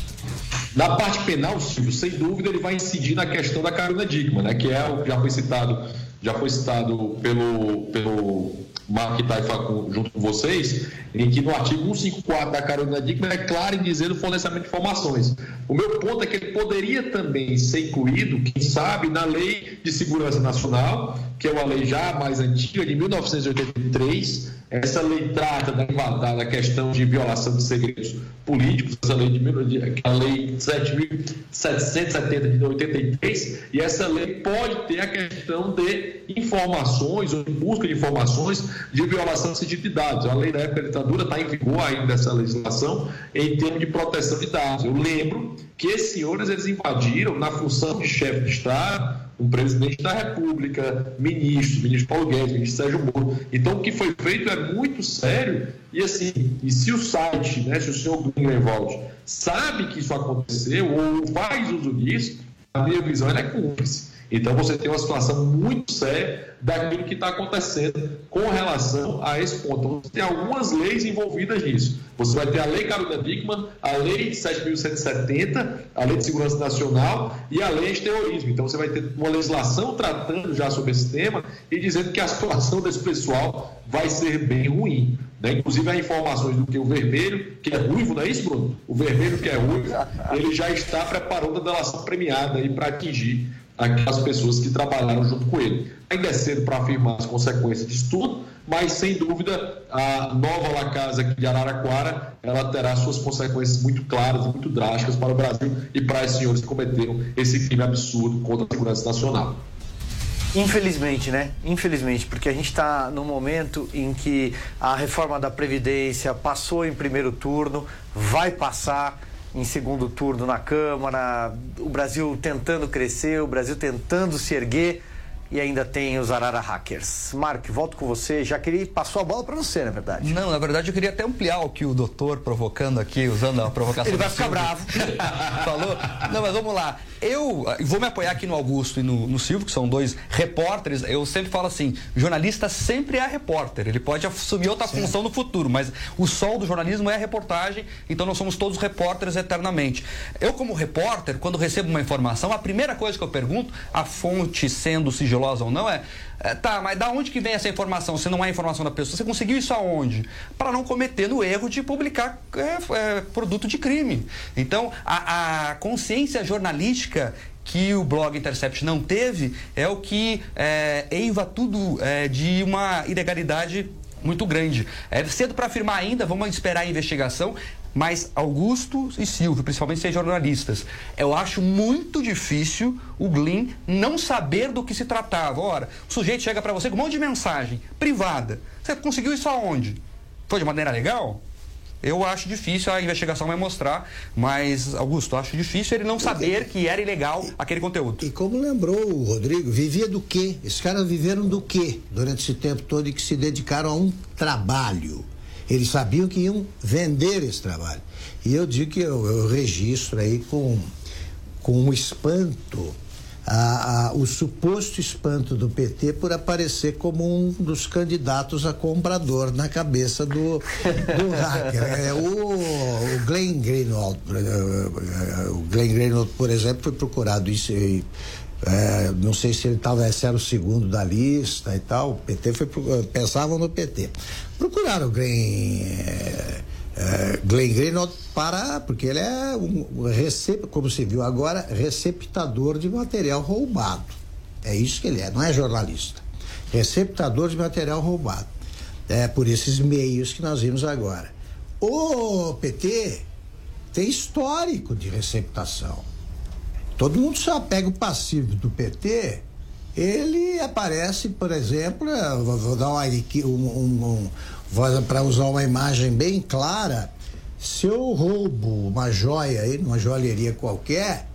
na parte penal, Silvio, sem dúvida ele vai incidir na questão da carona digma, né? Que é o que já foi citado, já foi citado pelo, pelo Mark Taifa junto com vocês, em que no artigo 154 da Carolina Dickman é claro em dizer o fornecimento de informações. O meu ponto é que ele poderia também ser incluído, quem sabe, na Lei de Segurança Nacional, que é uma lei já mais antiga, de 1983. Essa lei trata da, da questão de violação de segredos políticos, essa lei de, a lei 7.770 de 83, e essa lei pode ter a questão de informações ou busca de informações de violação de de dados. A lei da época da ditadura está em vigor ainda essa legislação em termos de proteção de dados. Eu lembro que esses senhores eles invadiram na função de chefe de Estado o presidente da República, ministro, ministro Paulo Guedes, ministro Sérgio Moro. Então, o que foi feito é muito sério. E assim, e se o site, né, se o senhor Greenwald sabe que isso aconteceu ou faz uso disso, a minha visão é cúmplice. Então você tem uma situação muito séria daquilo que está acontecendo com relação a esse ponto. Então, você tem algumas leis envolvidas nisso. Você vai ter a Lei Carolina Dickman, a Lei 7.170, a Lei de Segurança Nacional e a Lei de Terrorismo. Então você vai ter uma legislação tratando já sobre esse tema e dizendo que a situação desse pessoal vai ser bem ruim. Né? Inclusive há informações do que o vermelho, que é ruivo, não é isso, Bruno? O vermelho que é ruivo, ele já está preparando a delação premiada para atingir aquelas pessoas que trabalharam junto com ele. Ainda é cedo para afirmar as consequências disso tudo, mas sem dúvida a nova La Casa de Araraquara ela terá suas consequências muito claras e muito drásticas para o Brasil e para os senhores que cometeram esse crime absurdo contra a segurança nacional.
Infelizmente, né? Infelizmente, porque a gente está num momento em que a reforma da Previdência passou em primeiro turno, vai passar em segundo turno na Câmara, o Brasil tentando crescer, o Brasil tentando se erguer e ainda tem os Arara Hackers. Mark, volto com você. Já queria passou a bola para você, na verdade.
Não, na verdade eu queria até ampliar o que o doutor provocando aqui, usando a provocação.
Ele vai ficar bravo. <laughs>
Falou? Não, mas vamos lá. Eu ah, vou me apoiar aqui no Augusto e no, no Silvio, que são dois repórteres. Eu sempre falo assim: jornalista sempre é repórter. Ele pode assumir outra função no futuro, mas o sol do jornalismo é a reportagem, então nós somos todos repórteres eternamente. Eu, como repórter, quando recebo uma informação, a primeira coisa que eu pergunto, a fonte sendo sigilosa ou não, é. É, tá, mas da onde que vem essa informação? Se não há informação da pessoa, você conseguiu isso aonde? Para não cometer no erro de publicar é, é, produto de crime. Então, a, a consciência jornalística que o blog Intercept não teve é o que é, eiva tudo é, de uma ilegalidade muito grande. É cedo para afirmar ainda, vamos esperar a investigação, mas Augusto e Silvio, principalmente ser jornalistas, eu acho muito difícil o Glyn não saber do que se tratava. Ora, o sujeito chega para você com um monte de mensagem privada. Você conseguiu isso aonde? Foi de maneira legal? Eu acho difícil, a investigação vai mostrar, mas, Augusto, acho difícil ele não saber que era ilegal aquele conteúdo.
E como lembrou o Rodrigo, vivia do quê? Esses caras viveram do quê durante esse tempo todo e que se dedicaram a um trabalho. Eles sabiam que iam vender esse trabalho. E eu digo que eu, eu registro aí com, com um espanto a, a, o suposto espanto do PT por aparecer como um dos candidatos a comprador na cabeça do, do hacker. É, o, o Glenn Greenwald, eh, o Glenn Greenwald, por exemplo, foi procurado isso. É, não sei se ele estava se era o segundo da lista e tal. O PT foi pensavam no PT. Procuraram o Glenn é, é, Glenn Greenwald para porque ele é um recep, como se viu agora receptador de material roubado. É isso que ele é não é jornalista. Receptador de material roubado. É por esses meios que nós vimos agora. O PT tem histórico de receptação todo mundo só pega o passivo do PT ele aparece por exemplo vou, dar um, um, um para usar uma imagem bem clara, se eu roubo uma joia aí numa joalheria qualquer,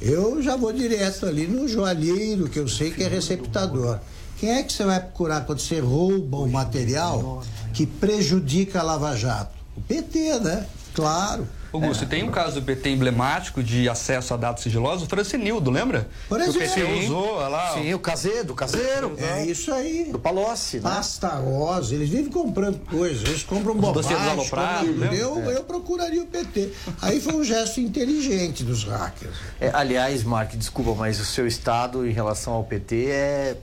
eu já vou direto ali no joalheiro, que eu sei que é receptador. Quem é que você vai procurar quando você rouba o material que prejudica a Lava Jato? O PT, né? Claro.
Augusto, é. tem um caso do PT emblemático de acesso a dados sigilosos, o Francinildo, lembra?
Por exemplo.
O PT usou lá.
Sim, o caseiro, do caseiro.
É isso aí.
Do Palocci, né?
Pasta rosa, eles vivem comprando coisas, eles compram bobagem.
Compram,
eu,
é.
eu procuraria o PT. Aí foi um gesto inteligente dos hackers.
É, aliás, Mark, desculpa, mas o seu estado em relação ao PT é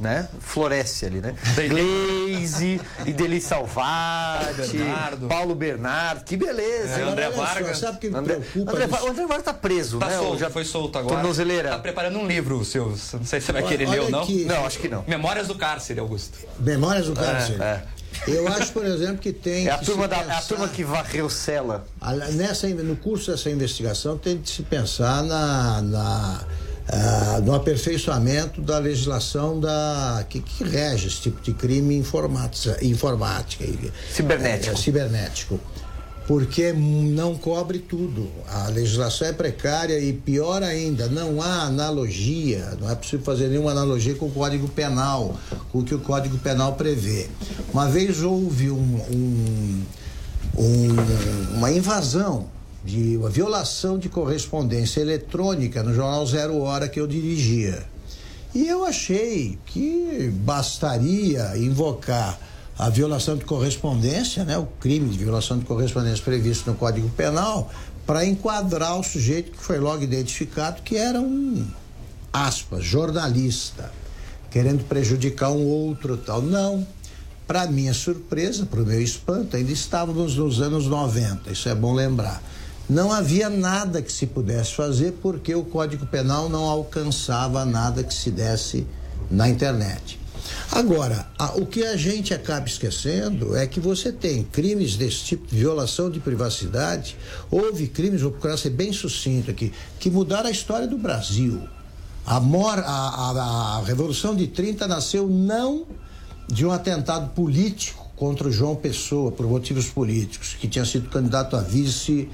né? Floresce ali, né? <laughs> Glaze, Ideli Salvati,
Bernardo.
Paulo Bernardo, que beleza.
É,
hein?
André
Olha
Vargas.
Sabe o que
André,
preocupa?
André, o André Vargas tá preso,
Tá
né?
solto,
Já
foi solto agora.
Tornozeleira.
Tá preparando um livro, seu. Não sei se você vai
Olha-
querer ler ou
olha
não.
aqui.
Não, acho que não.
Memórias do cárcere, Augusto.
Memórias do cárcere.
É,
Eu acho, por exemplo, que tem
É a
que
turma,
se
da, é a
pensar-
turma que varreu cela.
A- Nessa, no curso dessa investigação tem de se pensar na, na, ah, no aperfeiçoamento da legislação da, que, que rege esse tipo de crime informática, informática
Cibernético.
é, cibernético. Porque não cobre tudo. A legislação é precária e pior ainda, não há analogia, não é possível fazer nenhuma analogia com o Código Penal, com o que o Código Penal prevê. Uma vez houve um- um, um- uma invasão de uma violação de correspondência eletrônica no jornal Zero Hora que eu dirigia. E eu achei que bastaria invocar a violação de correspondência, né, o crime de violação de correspondência previsto no Código Penal, para enquadrar o sujeito que foi logo identificado que era um aspas, jornalista, querendo prejudicar um outro tal. Não. Para minha surpresa, para o meu espanto, ainda estávamos nos anos 90, isso é bom lembrar. Não havia nada que se pudesse fazer porque o Código Penal não alcançava nada que se desse na internet. Agora, a- o que a gente acaba esquecendo é que você tem crimes desse tipo violação de privacidade. Houve crimes, vou procurar ser bem sucinto aqui, que mudaram a história do Brasil. A, mor, a- a Revolução de 30 nasceu não de um atentado político contra o João Pessoa, por motivos políticos, que tinha sido candidato a vice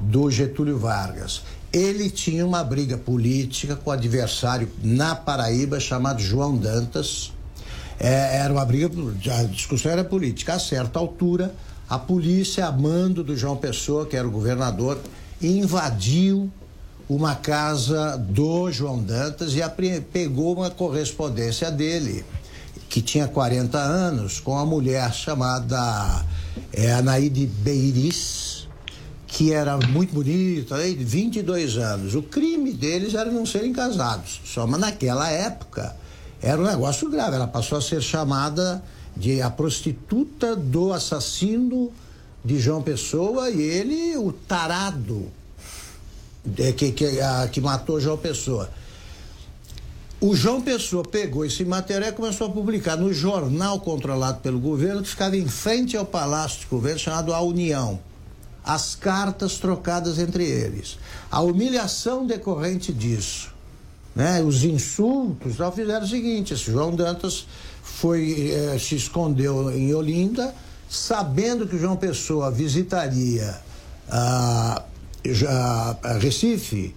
do Getúlio Vargas. Ele tinha uma briga política com o adversário na Paraíba chamado João Dantas. É, era uma briga, a discussão era política. A certa altura, a polícia, a mando do João Pessoa, que era o governador, invadiu uma casa do João Dantas e pegou uma correspondência dele, que tinha 40 anos, com uma mulher chamada é, Anaíde Beiris, que era muito bonita, aí, 22 anos. O crime deles era não serem casados. Só mas naquela época era um negócio grave. Ela passou a ser chamada de a prostituta do assassino de João Pessoa e ele, o tarado é, que, que, a- que matou João Pessoa. O João Pessoa pegou esse material e começou a publicar no jornal controlado pelo governo, que ficava em frente ao Palácio de Governo, chamado A União. As cartas trocadas entre eles. A humilhação decorrente disso, né? os insultos, tal, fizeram o seguinte: esse João Dantas foi, eh, se escondeu em Olinda, sabendo que João Pessoa visitaria a Recife,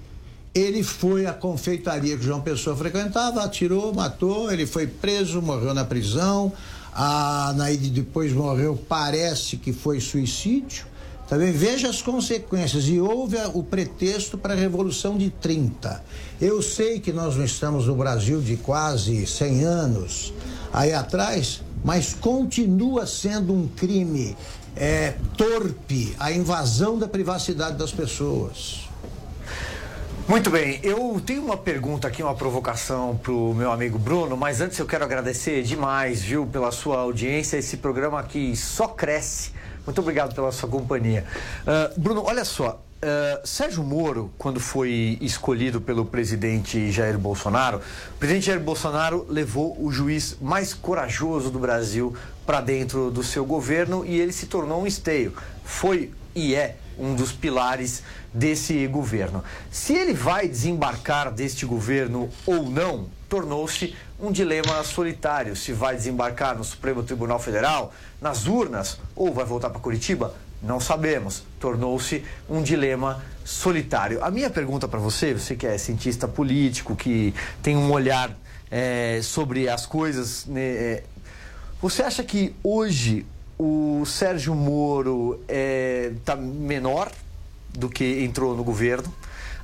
ele foi à confeitaria que João Pessoa frequentava, atirou, matou, ele foi preso, morreu na prisão. A Naide depois morreu, parece que foi suicídio. Também veja as consequências. E houve o pretexto para a Revolução de 30. Eu sei que nós não estamos no Brasil de quase 100 anos aí atrás, mas continua sendo um crime é, torpe a invasão da privacidade das pessoas.
Muito bem, eu tenho uma pergunta aqui, uma provocação pro meu amigo Bruno, mas antes eu quero agradecer demais, viu, pela sua audiência. Esse programa aqui só cresce. Muito obrigado pela sua companhia. Ah, Bruno, olha só. ah, Sérgio Moro, quando foi escolhido pelo presidente Jair Bolsonaro, o presidente Jair Bolsonaro levou o juiz mais corajoso do Brasil para dentro do seu governo e ele se tornou um esteio. Foi e é um dos pilares desse governo. Se ele vai desembarcar deste governo ou não, tornou-se um dilema solitário. Se vai desembarcar no Supremo Tribunal Federal, nas urnas, ou vai voltar para Curitiba, não sabemos. Tornou-se um dilema solitário. A minha pergunta para você, você que é cientista político, que tem um olhar eh, sobre as coisas, né, eh, você acha que hoje o Sérgio Moro está menor do que entrou no governo?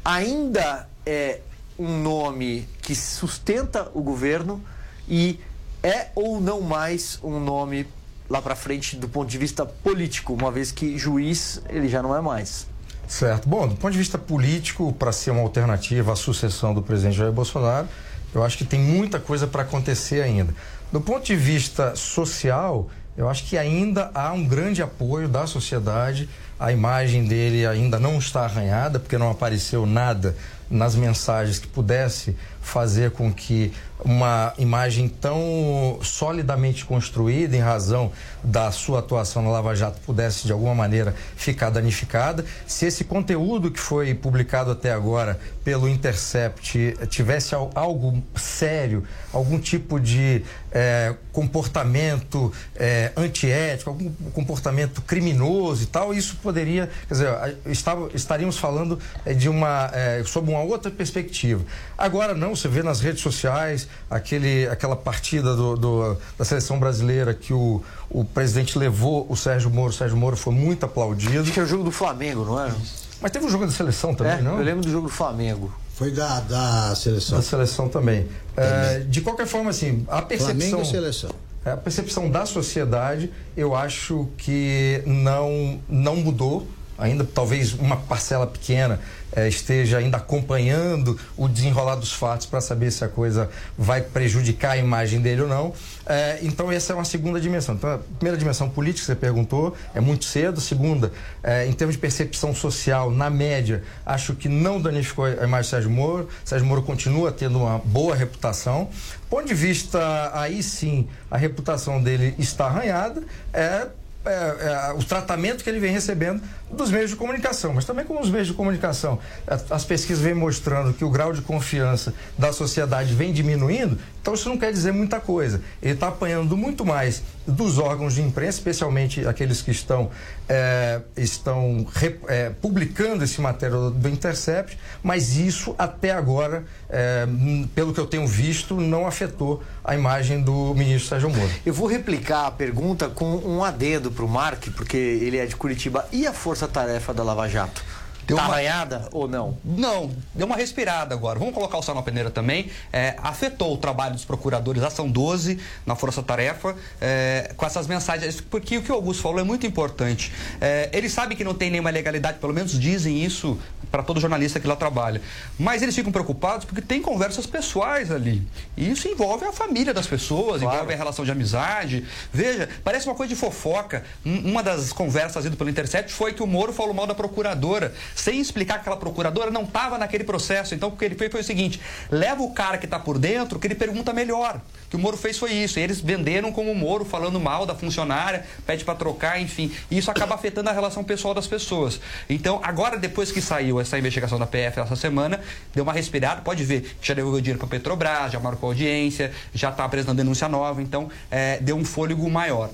Ainda é um nome que sustenta o governo e é ou não mais um nome lá para frente do ponto de vista político, uma vez que juiz ele já não é mais.
Certo. Bom, do ponto de vista político, para ser uma alternativa à sucessão do presidente Jair Bolsonaro, eu acho que tem muita coisa para acontecer ainda. Do ponto de vista social, eu acho que ainda há um grande apoio da sociedade. A imagem dele ainda não está arranhada, porque não apareceu nada nas mensagens que pudesse fazer com que uma imagem tão solidamente construída em razão da sua atuação na Lava Jato pudesse de alguma maneira ficar danificada. Se esse conteúdo que foi publicado até agora pelo Intercept tivesse al- algo sério, algum tipo de eh, comportamento eh, antiético, algum comportamento criminoso e tal, isso poderia, quer dizer, estaríamos falando eh, de uma eh, sob uma outra perspectiva. Agora não, você vê nas redes sociais aquele, aquela partida do, do- da seleção brasileira que o, o presidente levou o Sérgio Moro, o Sérgio Moro foi muito aplaudido. Acho
que é o jogo do Flamengo, não é?
Mas teve um jogo da seleção também,
É,
não?
eu lembro do jogo do Flamengo.
Foi da, da seleção.
Da seleção também. É, de qualquer forma, assim, a percepção.
Flamengo e seleção.
É, A percepção da sociedade, eu acho que não, não mudou. Ainda talvez uma parcela pequena eh, esteja ainda acompanhando o desenrolar dos fatos para saber se a coisa vai prejudicar a imagem dele ou não. Eh, então, essa é uma segunda dimensão. Então, a primeira dimensão política, você perguntou, é muito cedo. Segunda, eh, em termos de percepção social, na média, acho que não danificou a imagem do Sérgio Moro. Sérgio Moro continua tendo uma boa reputação. Do ponto de vista, aí sim, a reputação dele está arranhada. É é, é, o tratamento que ele vem recebendo dos meios de comunicação, mas também com os meios de comunicação. As pesquisas vêm mostrando que o grau de confiança da sociedade vem diminuindo, então isso não quer dizer muita coisa. Ele está apanhando muito mais dos órgãos de imprensa, especialmente aqueles que estão, é, estão é, publicando esse material do Intercept, mas isso até agora, é, pelo que eu tenho visto, não afetou a imagem do ministro Sérgio Moro.
Eu vou replicar a pergunta com um adendo para o Mark, porque ele é de Curitiba. E a força-tarefa da Lava Jato? Deu tá uma arranhada ou não?
Não, deu uma respirada agora. Vamos colocar o sal na peneira também. É, afetou o trabalho dos procuradores, são 12 na Força Tarefa, é, com essas mensagens. Porque o que o Augusto falou é muito importante. É, eles sabem que não tem nenhuma legalidade, pelo menos dizem isso para todo jornalista que lá trabalha. Mas eles ficam preocupados porque tem conversas pessoais ali. E isso envolve a família das pessoas, claro. envolve a relação de amizade. Veja, parece uma coisa de fofoca. Uma das conversas ido pelo Intercept foi que o Moro falou mal da procuradora sem explicar que aquela procuradora não estava naquele processo. Então, o que ele fez foi o seguinte: leva o cara que está por dentro, que ele pergunta melhor. O que o Moro fez foi isso. Eles venderam como o Moro, falando mal da funcionária, pede para trocar, enfim. E isso acaba afetando a relação pessoal das pessoas. Então, agora, depois que saiu essa investigação da PF essa semana, deu uma respirada, pode ver, já devolveu dinheiro para Petrobras, já marcou audiência, já está apresentando denúncia nova, então é, deu um fôlego maior.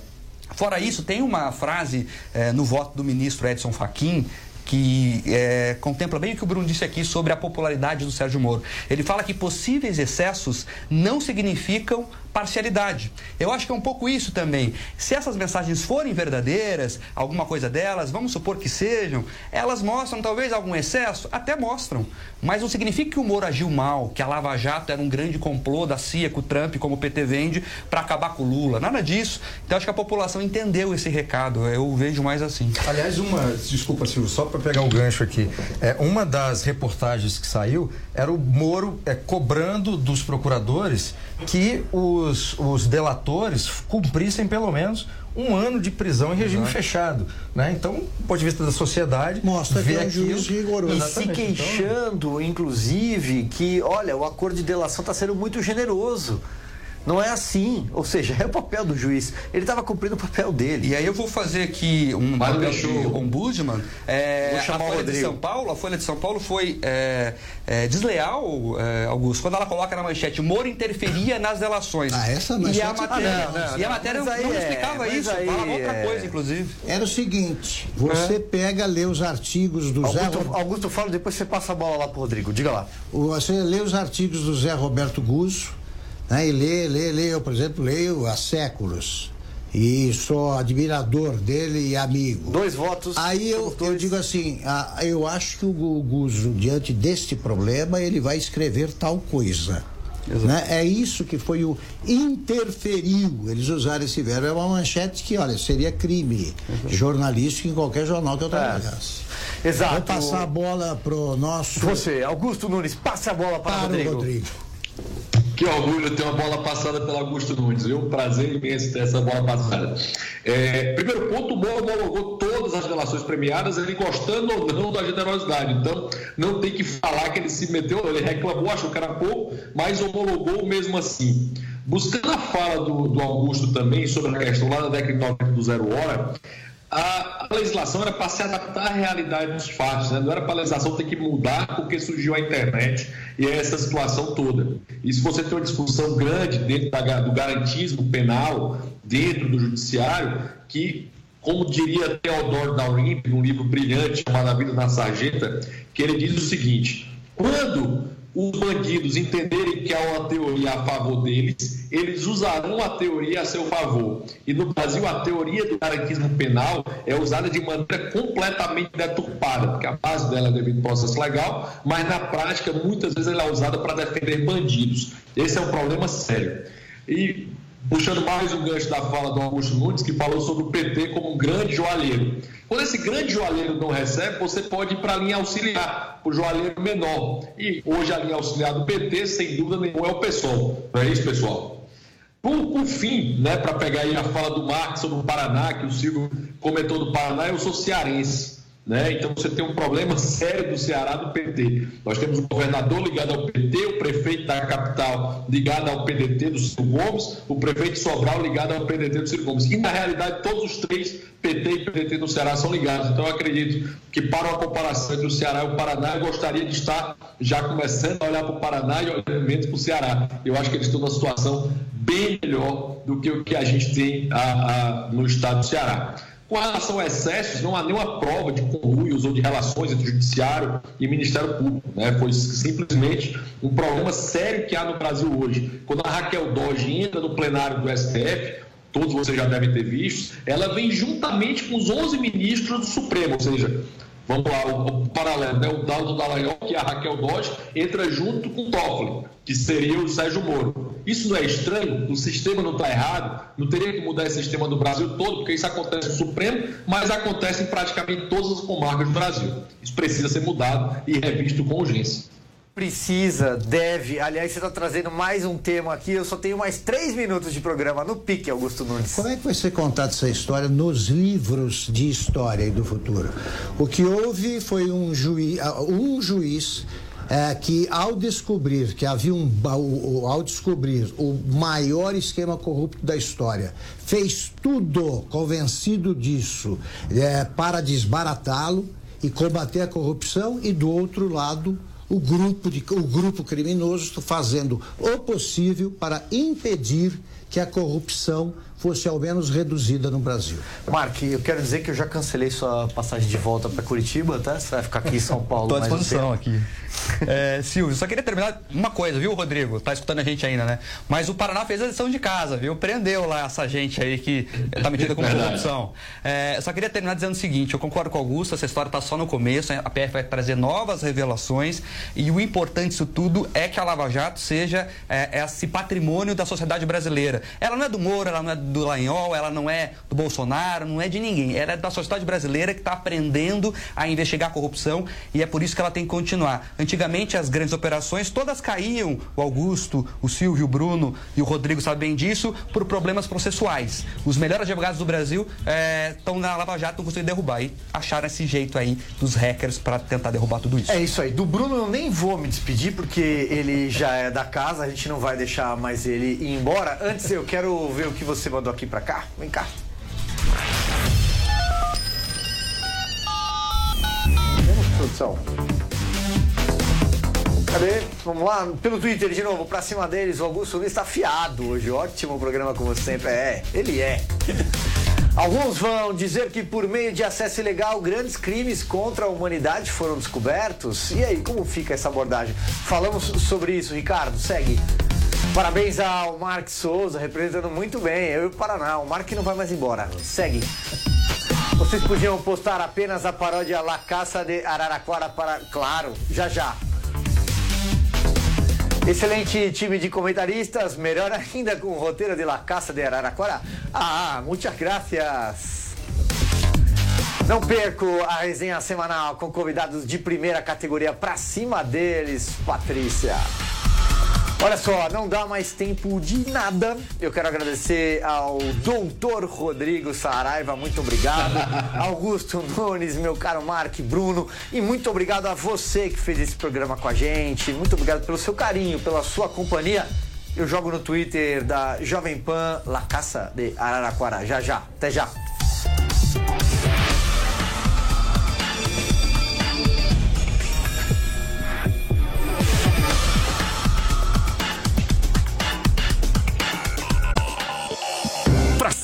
Fora isso, tem uma frase é, no voto do ministro Edson Fachin que é, contempla bem o que o Bruno disse aqui sobre a popularidade do Sérgio Moro. Ele fala que possíveis excessos não significam parcialidade. Eu acho que é um pouco isso também. Se essas mensagens forem verdadeiras, alguma coisa delas, vamos supor que sejam, elas mostram talvez algum excesso, até mostram. Mas não significa que o Moro agiu mal, que a Lava Jato era um grande complô da CIA com o Trump, como o PT vende, para acabar com o Lula. Nada disso. Então acho que a população entendeu esse recado. Eu vejo mais assim.
Aliás, uma, desculpa, Silvio, só para pegar o gancho aqui. É, uma das reportagens que saiu era o Moro é, cobrando dos procuradores que os, os delatores cumprissem pelo menos um ano de prisão em regime Exato. fechado. Né? Então, do ponto de vista da sociedade,
mostra que é um juiz rigoroso.
E se queixando, então... inclusive, que, olha, o acordo de delação está sendo muito generoso. Não é assim. Ou seja, <laughs> é o papel do juiz. Ele estava cumprindo o papel dele.
E aí eu vou fazer aqui um
Mas
papel
deixou...
de ombudsman. É,
vou chamar
a Folha
o
de São Paulo, a Folha de São Paulo foi é, é, desleal, é, Augusto, quando ela coloca na manchete, Moro interferia nas delações.
Ah, essa manchete...
E a matéria,
ah, não, não,
e a matéria não,
não
explicava
é,
isso,
aí
falava outra
é...
coisa, inclusive.
Era o seguinte, você pega, lê os artigos do
Augusto,
Zé...
Augusto fala, depois você passa a bola lá pro Rodrigo, diga lá.
Você lê os artigos do Zé Roberto Guzzo, né? E lê, lê, lê. Eu, por exemplo, leio há séculos. E sou admirador dele e amigo.
Dois votos.
Aí eu, eu digo assim, ah, eu acho que o Guzo, diante deste problema, ele vai escrever tal coisa. Né? É isso que foi o interferiu. Eles usaram esse verbo. É uma manchete que, olha, seria crime Exato. jornalístico em qualquer jornal que eu trabalhasse.
É. Exato.
Vou passar a bola pro nosso.
Você, Augusto Nunes, passa a bola para, para Rodrigo.
o Rodrigo.
Que orgulho ter uma bola passada pelo Augusto Nunes, viu? Prazer imenso ter essa bola passada. É, primeiro ponto, o Moro homologou todas as relações premiadas, ele gostando ou não da generosidade. Então, não tem que falar que ele se meteu, ele reclamou, achou que era pouco, mas homologou mesmo assim. Buscando a fala do, do Augusto também sobre a questão lá da década de 90 do Zero Hora, a, legislação era para se adaptar à realidade dos fatos, né? não era para a legislação ter que mudar porque surgiu a internet e é essa situação toda. E se você tem uma discussão grande dentro da, do garantismo penal, dentro do judiciário, que, como diria Theodore Daurimp, num livro brilhante chamado A Vida na Sarjeta, que ele diz o seguinte: quando os bandidos entenderem que há uma teoria a favor deles, eles usarão a teoria a seu favor. E no Brasil, a teoria do garantismo penal é usada de maneira completamente deturpada, porque a base dela é devido ao processo legal, mas na prática, muitas vezes, ela é usada para defender bandidos. Esse é um problema sério. E puxando mais um gancho da fala do Augusto Nunes, que falou sobre o PT como um grande joalheiro. Quando esse grande joalheiro não recebe, você pode ir para a linha auxiliar, para o joalheiro menor. E hoje a linha auxiliar do PT, sem dúvida nenhuma, é o PSOL. Não é isso, pessoal? Por, por fim, né, para pegar aí a fala do Marcos sobre o Paraná, que o Silvio comentou do Paraná, eu sou cearense. Né? Então você tem um problema sério do Ceará do PT. Nós temos o governador ligado ao PT, o prefeito da capital ligado ao PDT do Ciro Gomes, o prefeito Sobral ligado ao PDT do Ciro Gomes. E na realidade todos os três PT e PDT do Ceará são ligados. Então eu acredito que para uma comparação entre o Ceará e o Paraná, eu gostaria de estar já começando a olhar para o Paraná e olhando menos para o Ceará. Eu acho que eles estão numa situação bem melhor do que o que a gente tem a, a, no estado do Ceará. Com relação a excessos, não há nenhuma prova de conluios ou de relações entre Judiciário e Ministério Público. Né? Foi simplesmente um problema sério que há no Brasil hoje. Quando a Raquel Doge entra no plenário do STF, todos vocês já devem ter visto, ela vem juntamente com os 11 ministros do Supremo, ou seja, Vamos lá, o, o paralelo, né? O Daldo Dallagnol, que é a Raquel Dodge, entra junto com o Toffoli, que seria o Sérgio Moro. Isso não é estranho? O sistema não está errado? Não teria que mudar esse sistema do Brasil todo, porque isso acontece no Supremo, mas acontece em praticamente todas as comarcas do Brasil. Isso precisa ser mudado e revisto com urgência.
Precisa, deve. Aliás, você está trazendo mais um tema aqui. Eu só tenho mais três minutos de programa no pique, Augusto Nunes.
Como é que vai ser contada essa história nos livros de história e do futuro? O que houve foi um juiz, um juiz é, que ao descobrir que havia um ao descobrir o maior esquema corrupto da história fez tudo convencido disso é, para desbaratá-lo e combater a corrupção e do outro lado o grupo, de, o grupo criminoso fazendo o possível para impedir que a corrupção fosse ao menos reduzida no Brasil.
Mark, eu quero dizer que eu já cancelei sua passagem de volta para Curitiba, tá? Você vai ficar aqui em São <laughs> Paulo.
Estou à disposição aqui. É, Silvio, só queria terminar uma coisa, viu, Rodrigo? Tá escutando a gente ainda, né? Mas o Paraná fez a lição de casa, viu? Prendeu lá essa gente aí que tá metida com corrupção. É, só queria terminar dizendo o seguinte: eu concordo com o Augusto, essa história tá só no começo, a PF vai trazer novas revelações e o importante disso tudo é que a Lava Jato seja é, esse patrimônio da sociedade brasileira. Ela não é do Moro, ela não é do Lanhol, ela não é do Bolsonaro, não é de ninguém. Ela é da sociedade brasileira que está aprendendo a investigar a corrupção e é por isso que ela tem que continuar. Antigamente, as grandes operações todas caíam, o Augusto, o Silvio, o Bruno e o Rodrigo sabem bem disso, por problemas processuais. Os melhores advogados do Brasil estão é, na Lava Jato, não conseguiram derrubar. E acharam esse jeito aí dos hackers para tentar derrubar tudo isso.
É isso aí. Do Bruno eu nem vou me despedir, porque ele já é da casa, a gente não vai deixar mais ele ir embora. Antes, eu quero ver o que você mandou aqui para cá. Vem cá. Vamos, produção. Cadê? Vamos lá, pelo Twitter de novo, pra cima deles, o Augusto Nunes está afiado hoje. Ótimo programa como sempre. É, ele é. <laughs> Alguns vão dizer que por meio de acesso ilegal, grandes crimes contra a humanidade foram descobertos. E aí, como fica essa abordagem? Falamos sobre isso, Ricardo. Segue. Parabéns ao Mark Souza, representando muito bem. Eu e o Paraná. O Mark não vai mais embora. Segue. Vocês podiam postar apenas a paródia La Caça de Araraquara para. Claro, já já. Excelente time de comentaristas, melhor ainda com o roteiro de La Caça de Araraquara. Ah, muitas gracias. Não perco a resenha semanal com convidados de primeira categoria pra cima deles, Patrícia. Olha só, não dá mais tempo de nada. Eu quero agradecer ao doutor Rodrigo Saraiva, muito obrigado. <laughs> Augusto Nunes, meu caro Mark Bruno. E muito obrigado a você que fez esse programa com a gente. Muito obrigado pelo seu carinho, pela sua companhia. Eu jogo no Twitter da Jovem Pan La Caça de Araraquara. Já, já. Até já.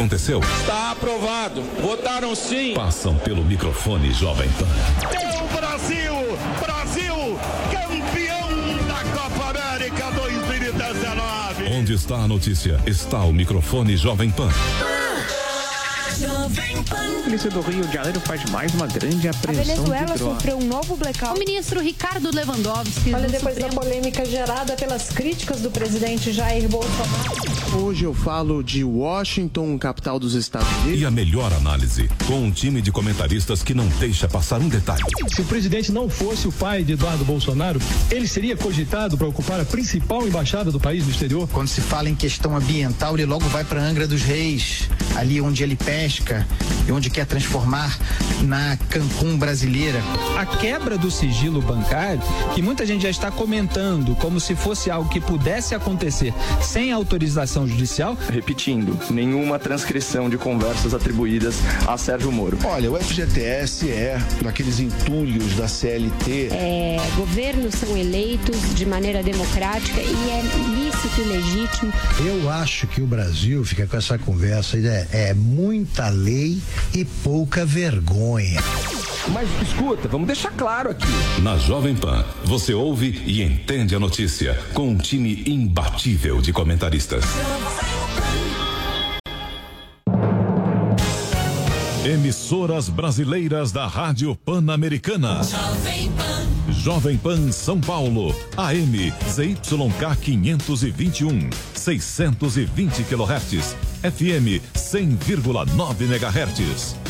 Aconteceu?
Está aprovado. Votaram sim.
Passam pelo microfone Jovem Pan.
É o Brasil! Brasil! Campeão da Copa América 2019!
Onde está a notícia? Está o microfone Jovem Pan.
Jovem
A polícia do Rio de Janeiro faz mais uma grande
A
apreensão
Venezuela
de droga.
sofreu um novo blackout.
O ministro Ricardo Lewandowski.
Olha, depois
Supremo-
da polêmica gerada pelas críticas do presidente Jair Bolsonaro.
Hoje eu falo de Washington, capital dos Estados Unidos.
E a melhor análise, com um time de comentaristas que não deixa passar um detalhe.
Se o presidente não fosse o pai de Eduardo Bolsonaro, ele seria cogitado para ocupar a principal embaixada do país no exterior?
Quando se fala em questão ambiental, ele logo vai para Angra dos Reis, ali onde ele pesca e onde quer transformar na Cancún brasileira.
A quebra do sigilo bancário, que muita gente já está comentando como se fosse algo que pudesse acontecer sem autorização judicial.
Repetindo, nenhuma transcrição de conversas atribuídas a Sérgio Moro.
Olha, o FGTS é daqueles entulhos da CLT.
É, governos são eleitos de maneira democrática e é lícito e legítimo.
Eu acho que o Brasil fica com essa conversa, é, é muita lei e pouca vergonha.
Mas escuta, vamos deixar claro aqui.
Na Jovem Pan, você ouve e entende a notícia com um time imbatível de comentaristas. Emissoras brasileiras da Rádio Pan-Americana. Jovem Pan São Paulo, AM ZYK 521, 620 kHz, FM 100,9 MHz.